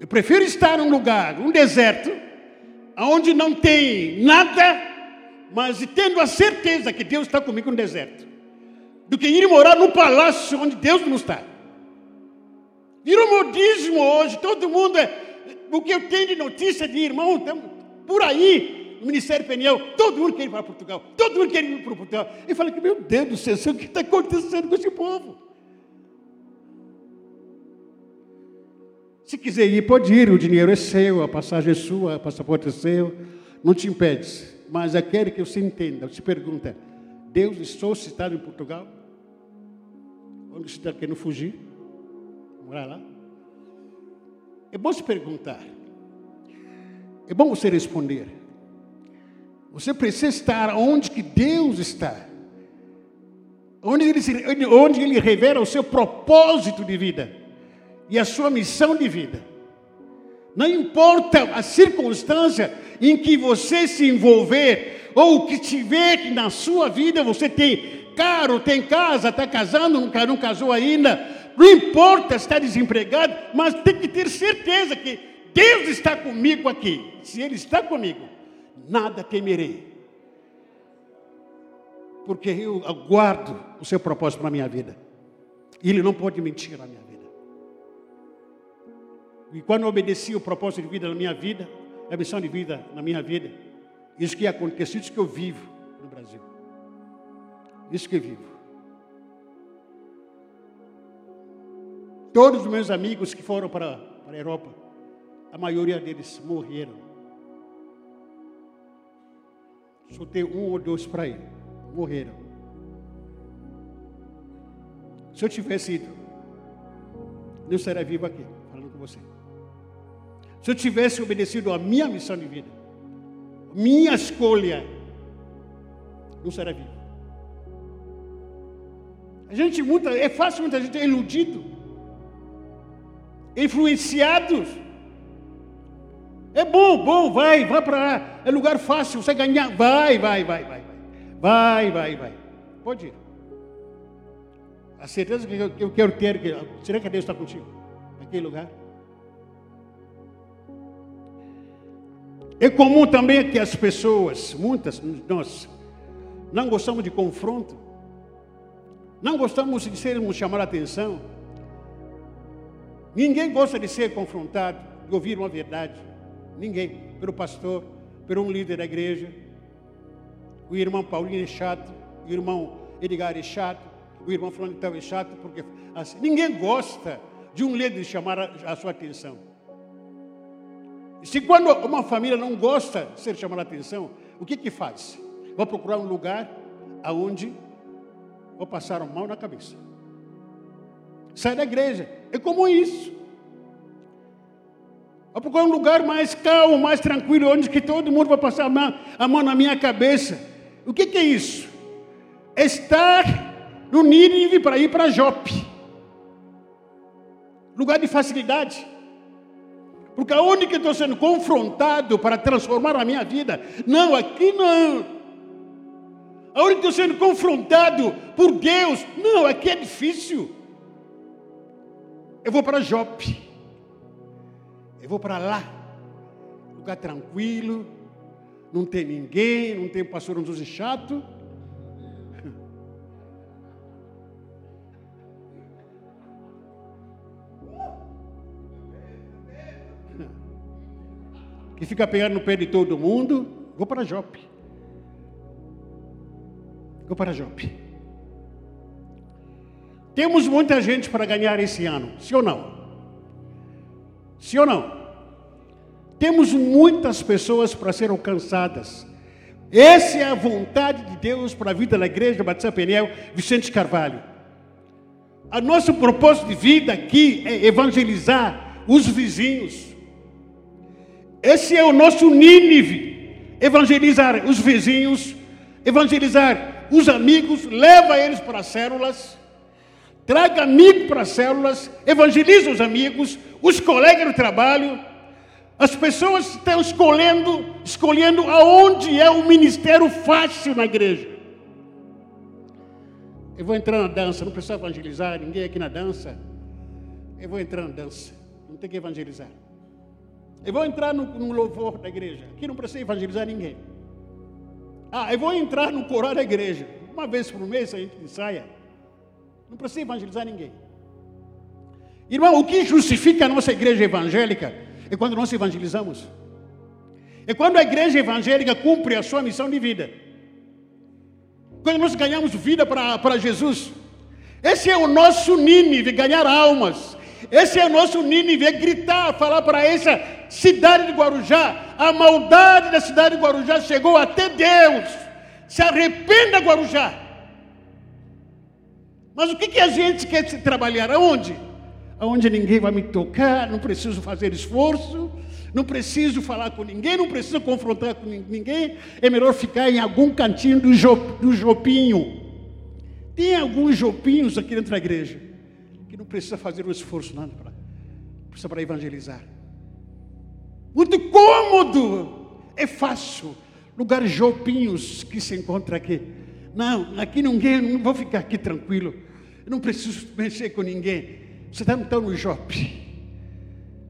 Eu prefiro estar num lugar, um deserto, onde não tem nada, mas tendo a certeza que Deus está comigo no deserto, do que ir morar no palácio onde Deus não está. Virou modismo hoje, todo mundo é. O que eu tenho de notícia de irmão, por aí, no Ministério Peniel, todo mundo quer ir para Portugal, todo mundo quer ir para Portugal. Eu falei que, meu Deus do céu, o que está acontecendo com esse povo? Se quiser ir, pode ir, o dinheiro é seu, a passagem é sua, o passaporte é seu, não te impede. Mas eu quero que você entenda, se pergunta, Deus estou citado em Portugal? Onde está querendo fugir? Morar lá? É bom se perguntar. É bom você responder. Você precisa estar onde que Deus está. Onde ele, onde ele revela o seu propósito de vida e a sua missão de vida. Não importa a circunstância em que você se envolver, ou o que tiver na sua vida, você tem carro, tem casa, está casando, nunca não casou ainda, não importa estar desempregado, mas tem que ter certeza que Deus está comigo aqui. Se Ele está comigo, nada temerei. Porque eu aguardo o seu propósito na minha vida. E Ele não pode mentir na minha vida. E quando eu obedeci o propósito de vida na minha vida, a missão de vida na minha vida, isso que aconteceu, isso que eu vivo. Isso que vivo. Todos os meus amigos que foram para, para a Europa, a maioria deles morreram. Só tem um ou dois para ir. Morreram. Se eu tivesse ido, eu estaria vivo aqui, falando com você. Se eu tivesse obedecido a minha missão de vida, minha escolha, não seria vivo. A gente muita, é fácil muita gente é iludido, influenciados. É bom, bom, vai, vai para lá. É lugar fácil, você ganhar. Vai, vai, vai, vai, vai. Vai, vai, vai. Pode ir. A certeza que eu, eu quero ter, que, será que Deus está contigo? Naquele lugar? É comum também que as pessoas, muitas nós, não gostamos de confronto, não gostamos de sermos chamar a atenção. Ninguém gosta de ser confrontado, de ouvir uma verdade. Ninguém. Pelo pastor, por um líder da igreja. O irmão Paulinho é chato, o irmão Edgar é chato, o irmão Fulano é chato, porque assim, ninguém gosta de um líder chamar a, a sua atenção. Se quando uma família não gosta de ser chamada a atenção, o que que faz? Vou procurar um lugar aonde vou passar um mal na cabeça. Sai da igreja. É como isso. Vou procurar um lugar mais calmo, mais tranquilo, onde que todo mundo vai passar a mão, a mão na minha cabeça. O que, que é isso? Estar no Nínive para ir para Jope. Lugar de facilidade. Porque aonde que estou sendo confrontado para transformar a minha vida? Não, aqui não. Aonde estou sendo confrontado por Deus? Não, aqui é difícil. Eu vou para Jope. Eu vou para lá. Lugar tranquilo. Não tem ninguém, não tem pastor um chato. Que fica pegando no pé de todo mundo. Vou para Jope. Vou para Jope. Temos muita gente para ganhar esse ano, sim ou não? Sim ou não? Temos muitas pessoas para serem alcançadas. Essa é a vontade de Deus para a vida da igreja Batista Peniel Vicente Carvalho. A nosso propósito de vida aqui é evangelizar os vizinhos. Esse é o nosso Nínive. Evangelizar os vizinhos, evangelizar os amigos, leva eles para as células traga amigo para as células, evangeliza os amigos, os colegas do trabalho. As pessoas estão escolhendo, escolhendo aonde é o ministério fácil na igreja. Eu vou entrar na dança, não precisa evangelizar ninguém aqui na dança. Eu vou entrar na dança, não tem que evangelizar. Eu vou entrar no, no louvor da igreja, aqui não precisa evangelizar ninguém. Ah, eu vou entrar no coral da igreja, uma vez por mês a gente ensaia. Não precisa evangelizar ninguém. Irmão, o que justifica a nossa igreja evangélica é quando nós evangelizamos. É quando a igreja evangélica cumpre a sua missão de vida. Quando nós ganhamos vida para Jesus. Esse é o nosso Nínive, ganhar almas. Esse é o nosso Nínive, é gritar, falar para essa cidade de Guarujá. A maldade da cidade de Guarujá chegou até Deus. Se arrependa, Guarujá. Mas o que, que a gente quer trabalhar? Aonde? Aonde ninguém vai me tocar, não preciso fazer esforço, não preciso falar com ninguém, não preciso confrontar com ninguém. É melhor ficar em algum cantinho do, do jopinho. Tem alguns jopinhos aqui dentro da igreja não precisa fazer um esforço nada para precisa para evangelizar. Muito cômodo, é fácil. Lugares jopinhos que se encontra aqui. Não, aqui ninguém, não vou ficar aqui tranquilo. Eu não preciso mexer com ninguém. Você está então no Jope.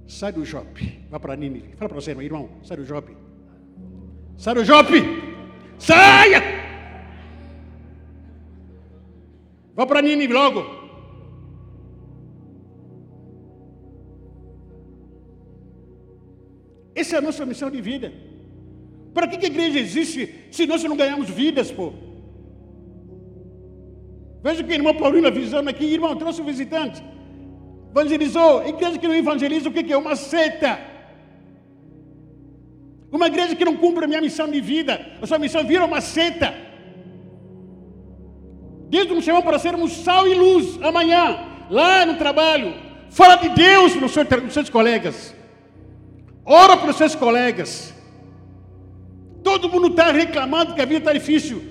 Sai do Jope. Vá para Nínive. Fala para você, meu irmão. Sai do Jope. Sai do Jope. Saia! Vá para Nínive logo. Essa é a nossa missão de vida. Para que, que a igreja existe se nós não ganhamos vidas, pô? Veja que a irmã Paulina visando aqui, irmão, trouxe um visitante. Evangelizou. Igreja que não evangeliza, o que é? Uma seita. Uma igreja que não cumpre a minha missão de vida. A sua missão vira uma seita. Deus nos chamou para sermos sal e luz amanhã, lá no trabalho. Fala de Deus para os seus colegas. Ora para os seus colegas. Todo mundo está reclamando que a vida está difícil.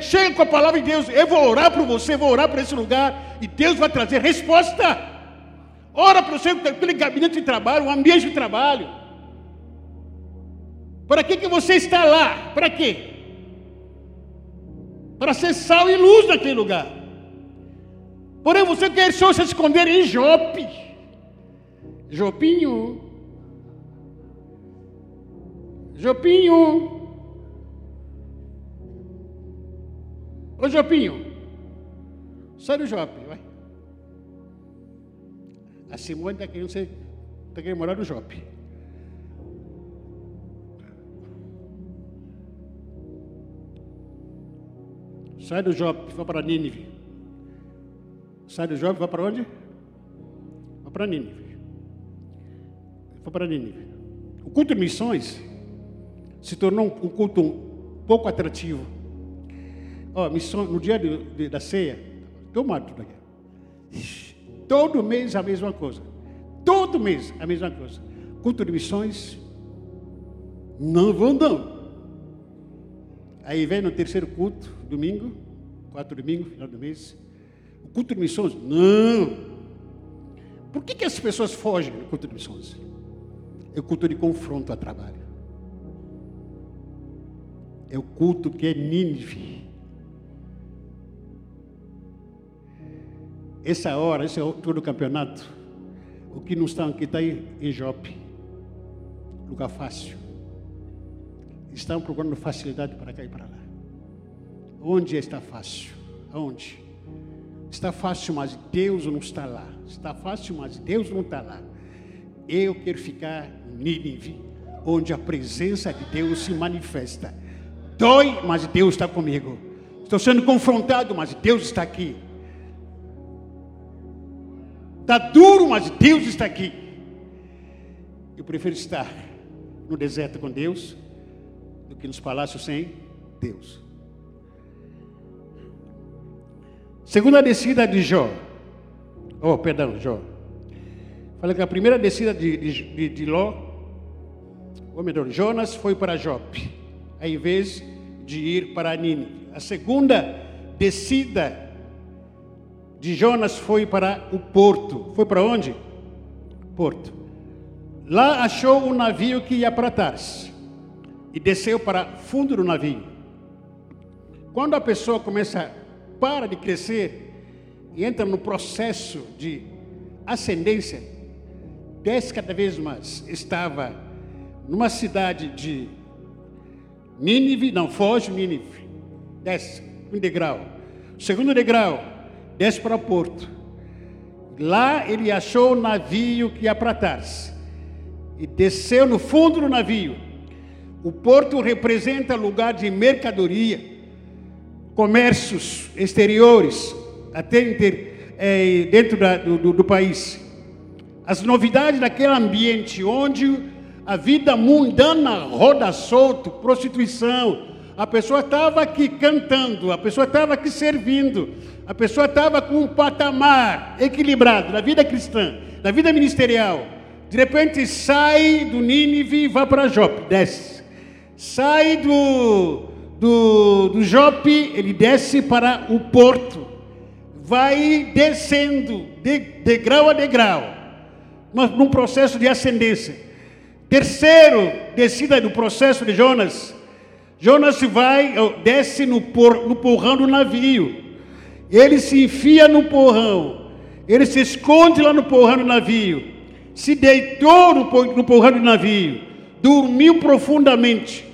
Chega com a palavra de Deus. Eu vou orar por você, vou orar para esse lugar. E Deus vai trazer resposta. Ora para você, aquele gabinete de trabalho, um ambiente de trabalho. Para que, que você está lá? Para quê? Para ser sal e luz naquele lugar. Porém, você quer só se esconder em Jope. Jopinho. Jopinho. Ô Jopinho, sai do Jope, vai. A Simone está querendo, ser, tá querendo morar no Jope. Sai do Jope, vai para Nínive. Sai do Jope, vai para onde? Vai para Nínive. Vai para Nínive. O culto de missões se tornou um culto um pouco atrativo Ó, missão, no dia de, de, da ceia, toma tudo aqui. Todo mês a mesma coisa. Todo mês a mesma coisa. culto de missões, não vão não. Aí vem no terceiro culto, domingo, quatro domingos, final do mês, o culto de missões, não. Por que, que as pessoas fogem do culto de missões? É o culto de confronto a trabalho. É o culto que é Nínive. Essa hora, esse é o altura do campeonato, o que não está aqui está em Jope, lugar fácil. Estão procurando facilidade para cá e para lá. Onde está fácil? Onde? Está fácil, mas Deus não está lá. Está fácil, mas Deus não está lá. Eu quero ficar em Nínive, onde a presença de Deus se manifesta. Dói, mas Deus está comigo. Estou sendo confrontado, mas Deus está aqui. Está duro, mas Deus está aqui. Eu prefiro estar no deserto com Deus do que nos palácios sem Deus. Segunda descida de Jó. Oh, perdão, Jó. Falei que a primeira descida de, de, de Ló, ou melhor, Jonas foi para Jope, ao invés de ir para Nínive. A segunda descida de Jonas foi para o porto. Foi para onde? Porto. Lá achou um navio que ia para Tarsis e desceu para fundo do navio. Quando a pessoa começa, para de crescer e entra no processo de ascendência, desce cada vez mais. Estava numa cidade de Nínive, não, foge Nínive, desce um degrau. Segundo degrau, desce para o porto. Lá ele achou o navio que ia para Tarsis. E desceu no fundo do navio. O porto representa lugar de mercadoria, comércios exteriores, até inter, é, dentro da, do, do país. As novidades daquele ambiente onde a vida mundana roda solto, prostituição, a pessoa estava aqui cantando, a pessoa estava aqui servindo, a pessoa estava com um patamar equilibrado na vida cristã, na vida ministerial. De repente sai do Nínive e vai para Jope, desce. Sai do, do, do Jope, ele desce para o porto. Vai descendo, de, degrau a degrau, num processo de ascendência. Terceiro, descida do processo de Jonas, Jonas vai, desce no, por, no porrão do navio. Ele se enfia no porrão. Ele se esconde lá no porrão do navio. Se deitou no, no porrão do navio. Dormiu profundamente.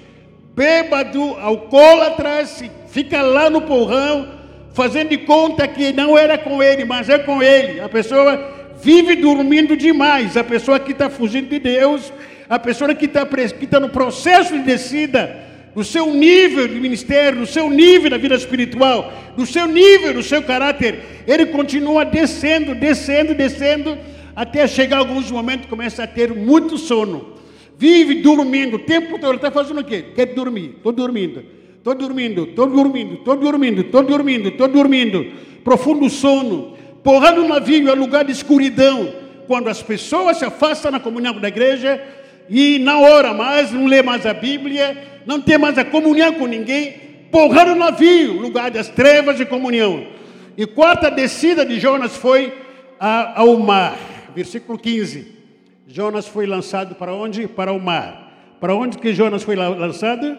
Bêbado, alcoólatra, fica lá no porrão, fazendo de conta que não era com ele, mas é com ele. A pessoa vive dormindo demais. A pessoa que está fugindo de Deus, a pessoa que está que tá no processo de descida no seu nível de ministério, no seu nível da vida espiritual, no seu nível, no seu caráter, ele continua descendo, descendo, descendo, até chegar alguns momentos começa a ter muito sono. Vive dormindo, o tempo todo, está fazendo o quê? Quer dormir, estou dormindo, estou dormindo, estou dormindo, estou dormindo, estou dormindo, estou dormindo. Profundo sono. Porra no navio é lugar de escuridão. Quando as pessoas se afastam na comunhão da igreja e não ora mais, não lê mais a Bíblia, não tem mais a comunhão com ninguém, porra no navio, lugar das trevas de comunhão. E quarta descida de Jonas foi ao mar, versículo 15. Jonas foi lançado para onde? Para o mar. Para onde que Jonas foi lançado?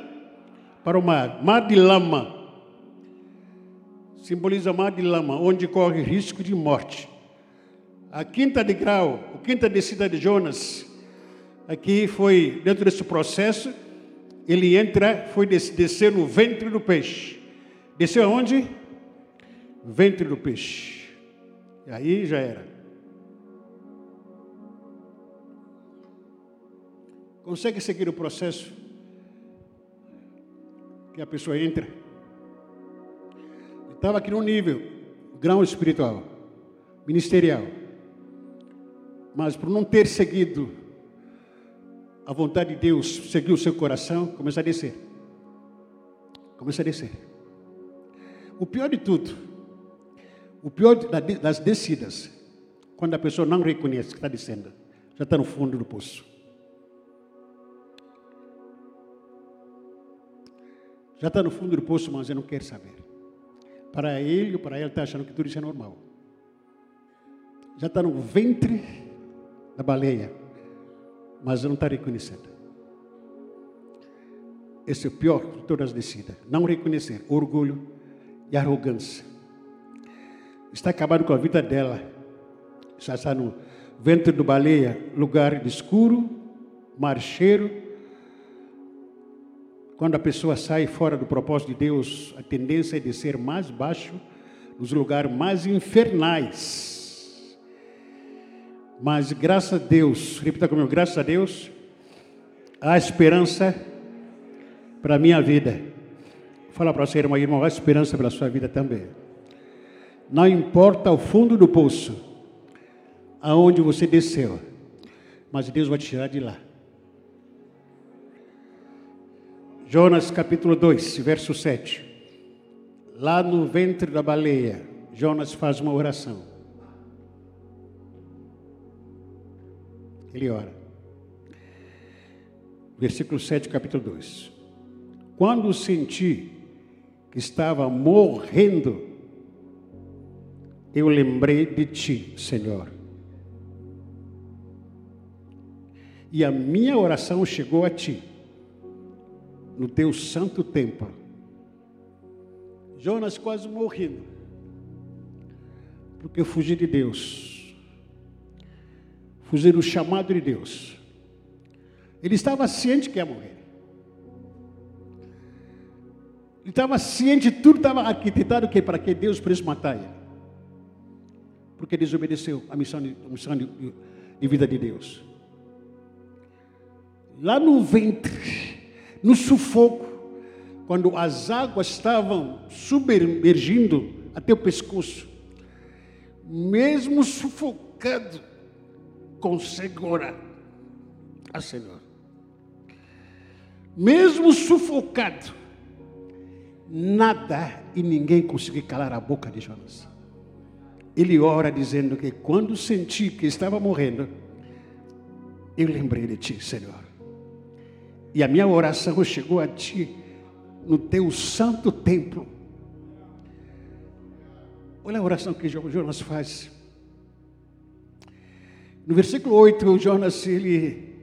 Para o mar. Mar de lama. Simboliza mar de lama, onde corre risco de morte. A quinta de grau, a quinta descida de Jonas, aqui foi dentro desse processo, ele entra, foi descer no ventre do peixe. Desceu aonde? Ventre do peixe. E aí já era. Consegue seguir o processo que a pessoa entra? Estava aqui no nível, grau espiritual, ministerial. Mas por não ter seguido a vontade de Deus seguir o seu coração, começa a descer. Começa a descer. O pior de tudo, o pior das descidas, quando a pessoa não reconhece que está descendo, já está no fundo do poço. Já está no fundo do poço, mas eu não quero saber. Para ele ou para ela está achando que tudo isso é normal. Já está no ventre da baleia mas não está reconhecendo. Esse é o pior de todas as descidas. Não reconhecer orgulho e arrogância. Está acabando com a vida dela. Está no ventre do baleia, lugar escuro, mar cheiro. Quando a pessoa sai fora do propósito de Deus, a tendência é de ser mais baixo, nos lugares mais infernais. Mas graças a Deus, repita comigo, graças a Deus, há esperança para a minha vida. Fala para você, irmão, irmão, há esperança pela sua vida também. Não importa o fundo do poço, aonde você desceu, mas Deus vai te tirar de lá. Jonas capítulo 2, verso 7. Lá no ventre da baleia, Jonas faz uma oração. Ele ora. Versículo 7, capítulo 2. Quando senti que estava morrendo, eu lembrei de ti, Senhor. E a minha oração chegou a ti, no teu santo templo. Jonas quase morrendo, porque eu fugi de Deus, fugi do chamado de Deus. Ele estava ciente que ia morrer. Ele estava ciente, tudo estava arquitetado que para que Deus pudesse matar ele. Porque desobedeceu a missão de, a missão de, de vida de Deus. Lá no ventre, no sufoco, quando as águas estavam submergindo até o pescoço, mesmo sufocado, consegue orar a Senhor. Mesmo sufocado, nada e ninguém conseguiu calar a boca de Jonas. Ele ora dizendo que quando senti que estava morrendo, eu lembrei de ti, Senhor. E a minha oração chegou a ti no teu santo templo. Olha a oração que Jonas faz. No versículo 8, Jonas ele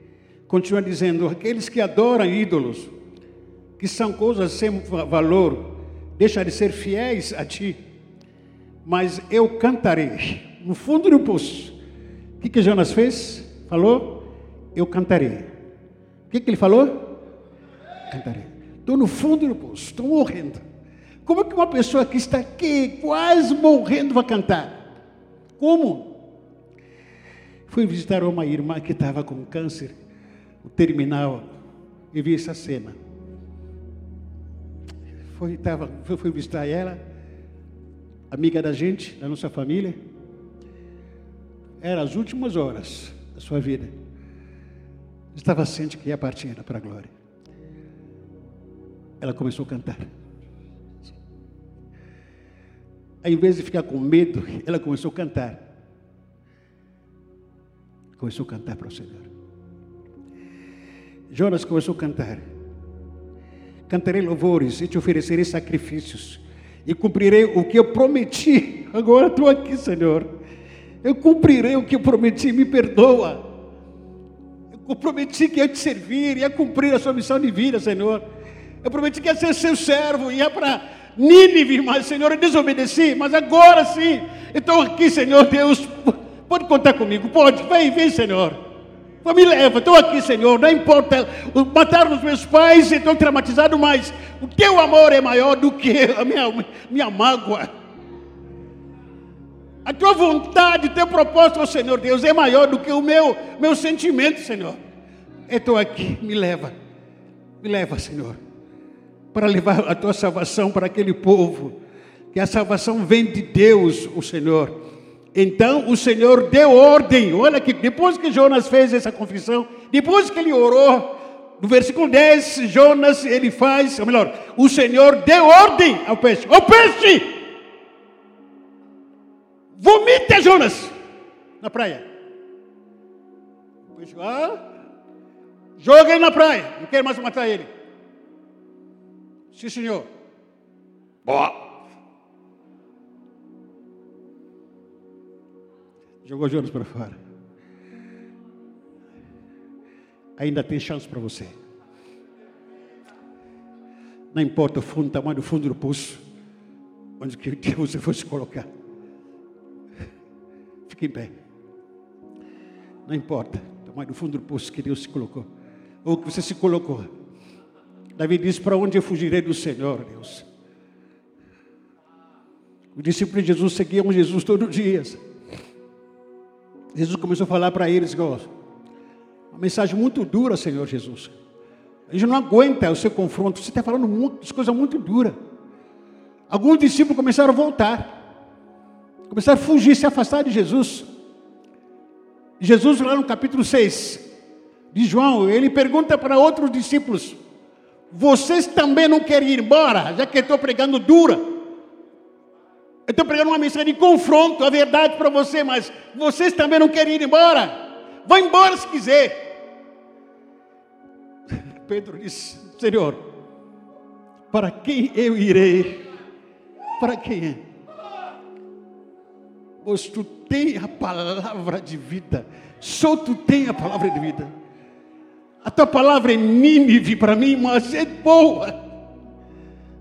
continua dizendo: Aqueles que adoram ídolos, que são coisas sem valor, deixa de ser fiéis a ti, mas eu cantarei no fundo do poço. O que, que Jonas fez? Falou? Eu cantarei. O que, que ele falou? Cantarei. Estou no fundo do poço, estou morrendo. Como é que uma pessoa que está aqui, quase morrendo, vai cantar? Como? Fui visitar uma irmã que estava com câncer, o terminal, e vi essa cena foi, tava, foi, foi visitar ela, amiga da gente, da nossa família. Era as últimas horas da sua vida. Estava ciente que ia partir para a glória. Ela começou a cantar. Em vez de ficar com medo, ela começou a cantar. Começou a cantar para o Senhor. Jonas começou a cantar cantarei louvores e te oferecerei sacrifícios, e cumprirei o que eu prometi. Agora estou aqui, Senhor. Eu cumprirei o que eu prometi, me perdoa. Eu prometi que ia te servir, ia cumprir a sua missão de vida, Senhor. Eu prometi que ia ser seu servo, ia para Nínive, mas, Senhor, eu desobedeci, mas agora sim, estou aqui, Senhor Deus. Pode contar comigo, pode, vem, vem, Senhor. Me leva, estou aqui, Senhor. Não importa, mataram os meus pais, estou traumatizado, mas o teu amor é maior do que a minha, minha mágoa. A tua vontade, teu propósito, Senhor Deus, é maior do que o meu, meu sentimento, Senhor. Estou aqui, me leva, me leva, Senhor, para levar a tua salvação para aquele povo, que a salvação vem de Deus, o Senhor então o Senhor deu ordem. Olha que depois que Jonas fez essa confissão, depois que ele orou, no versículo 10, Jonas ele faz, ou melhor, o Senhor deu ordem ao peixe: "O peixe! Vomita Jonas na praia." O peixe, ah, joga ele na praia. Não quero mais matar ele. Sim, senhor. Boa. Jogou Jonas para fora. Ainda tem chance para você. Não importa o fundo, o tamanho do fundo do poço, onde que você fosse colocar. Fique em pé. Não importa o tamanho do fundo do poço que Deus se colocou, ou que você se colocou. Davi disse: Para onde eu fugirei do Senhor, Deus? O discípulo de Jesus seguiam Jesus todos os dias. Jesus começou a falar para eles, uma mensagem muito dura, Senhor Jesus. A gente não aguenta o seu confronto. Você está falando coisas muito duras. Alguns discípulos começaram a voltar. Começaram a fugir, se afastar de Jesus. Jesus, lá no capítulo 6 de João, ele pergunta para outros discípulos: Vocês também não querem ir embora, já que estou pregando dura? Eu estou pregando uma mensagem de confronto, a verdade para você, mas vocês também não querem ir embora? Vá embora se quiser. Pedro disse: Senhor, para quem eu irei? Para quem é? Pois tu tens a palavra de vida, só tu tens a palavra de vida. A tua palavra é Nínive para mim, mas é boa.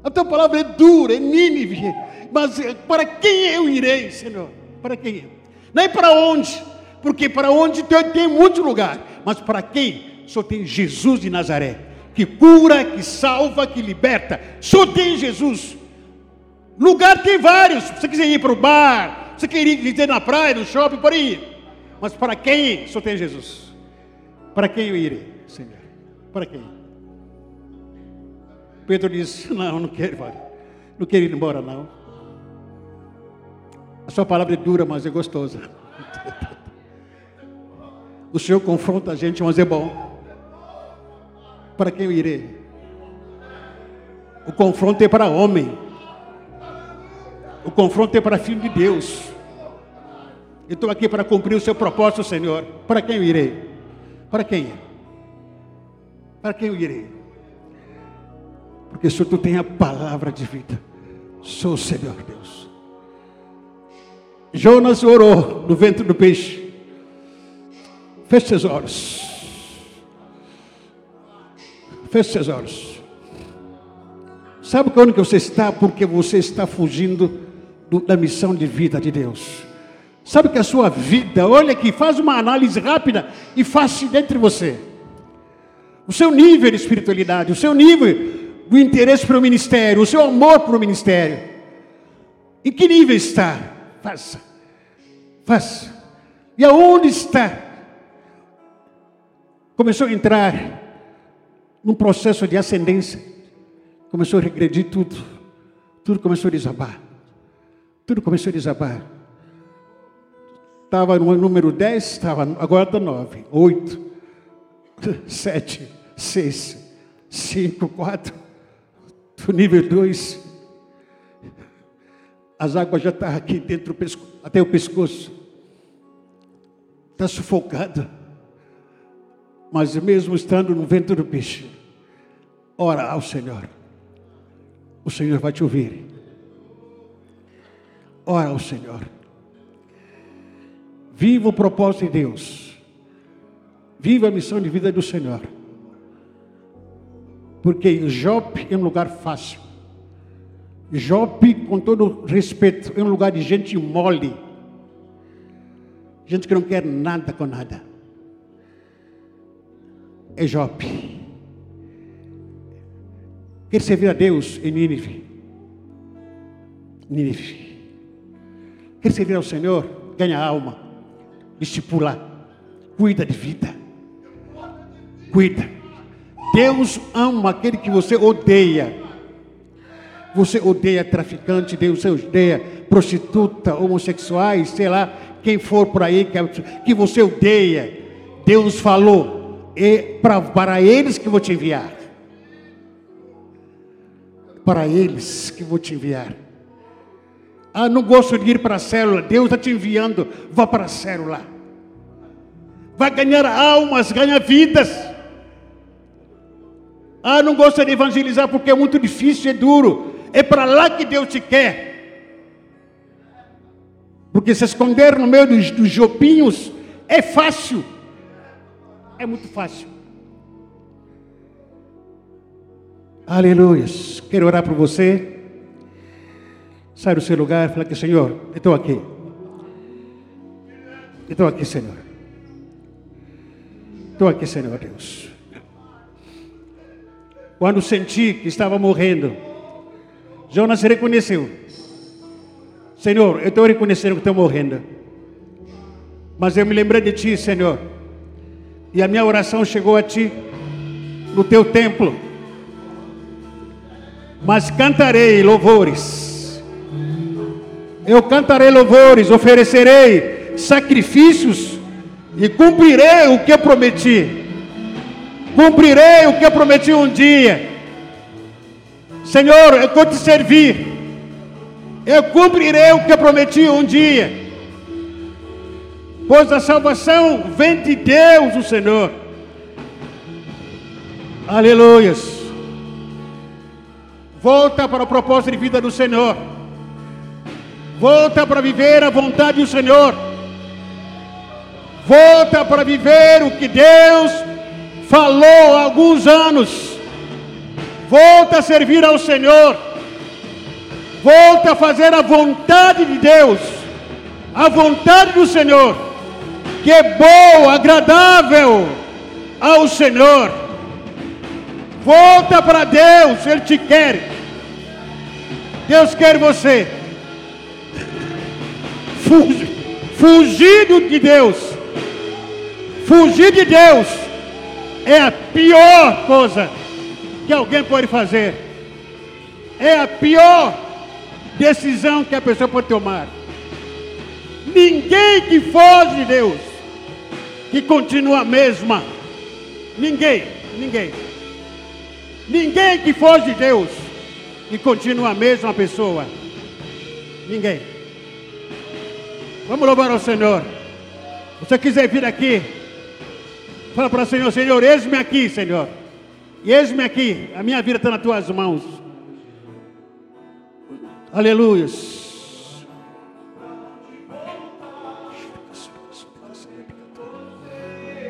A tua palavra é dura, é Nínive mas eh, para quem eu irei, Senhor? Para quem? É para onde, porque para onde tem muito lugar, mas para quem? Só tem Jesus de Nazaré, que cura, que salva, que liberta. Só tem Jesus. Lugar tem vários. Você quiser ir para o bar, você quer ir na praia, no shopping, por aí. Mas para quem? Só tem Jesus. Para quem eu irei, Senhor? Para quem? Pedro disse: Não, não quero, não quero ir embora, não. A sua palavra é dura, mas é gostosa. O Senhor confronta a gente, mas é bom. Para quem eu irei? O confronto é para homem. O confronto é para filho de Deus. Eu estou aqui para cumprir o seu propósito, Senhor. Para quem eu irei? Para quem? Para quem eu irei? Porque Senhor tu tem a palavra de vida. Sou o Senhor Deus. Jonas orou no ventre do peixe. Feche seus olhos. Feche seus olhos. Sabe onde você está? Porque você está fugindo do, da missão de vida de Deus. Sabe que a sua vida, olha aqui, faz uma análise rápida e fácil dentro de você. O seu nível de espiritualidade, o seu nível do interesse para o ministério, o seu amor para o ministério. Em que nível está? Faça. Faça. E aonde está? Começou a entrar num processo de ascendência. Começou a regredir tudo. Tudo começou a desabar. Tudo começou a desabar. Estava no número 10, estava, agora está 9, 8, 7, 6, 5, 4, do nível 2 as águas já estão aqui dentro, até o pescoço. Está sufocado. Mas mesmo estando no ventre do peixe, ora ao Senhor. O Senhor vai te ouvir. Ora ao Senhor. Viva o propósito de Deus. Viva a missão de vida do Senhor. Porque Jope é um lugar fácil. Jope, com todo respeito, é um lugar de gente mole. Gente que não quer nada com nada. É Jope. Quer servir a Deus em Nínive. Nínive. Quer servir ao Senhor, ganha alma, discipula, cuida de vida. Cuida. Deus ama aquele que você odeia. Você odeia traficante, Deus odeia prostituta, homossexuais, sei lá, quem for por aí que você odeia. Deus falou, é pra, para eles que vou te enviar. Para eles que vou te enviar. Ah, não gosto de ir para a célula. Deus está te enviando. Vá para a célula. Vai ganhar almas, ganhar vidas. Ah, não gosta de evangelizar porque é muito difícil, é duro. É para lá que Deus te quer. Porque se esconder no meio dos, dos jopinhos é fácil. É muito fácil. Aleluia. Quero orar por você. Sai do seu lugar e fala que, Senhor, eu estou aqui. Eu estou aqui, Senhor. Estou aqui, Senhor Deus. Quando senti que estava morrendo, Jonas reconheceu. Senhor, eu estou reconhecendo que estou morrendo. Mas eu me lembrei de Ti, Senhor. E a minha oração chegou a Ti, no Teu templo. Mas cantarei louvores. Eu cantarei louvores, oferecerei sacrifícios e cumprirei o que prometi. Cumprirei o que prometi um dia. Senhor, eu vou te servir. Eu cumprirei o que prometi um dia. Pois a salvação vem de Deus, o Senhor. Aleluias. Volta para o propósito de vida do Senhor. Volta para viver a vontade do Senhor. Volta para viver o que Deus falou há alguns anos. Volta a servir ao Senhor. Volta a fazer a vontade de Deus. A vontade do Senhor. Que é boa, agradável ao Senhor. Volta para Deus, Ele te quer. Deus quer você. Fugir, fugir de Deus. Fugir de Deus é a pior coisa que alguém pode fazer. É a pior decisão que a pessoa pode tomar. Ninguém que foge de Deus, que continua a mesma. Ninguém, ninguém. Ninguém que foge de Deus e continua a mesma pessoa. Ninguém. Vamos louvar ao Senhor. Você quiser vir aqui, Fala para o Senhor, Senhor, eis-me aqui, Senhor. Eis-me aqui, a minha vida está nas tuas mãos. Aleluia.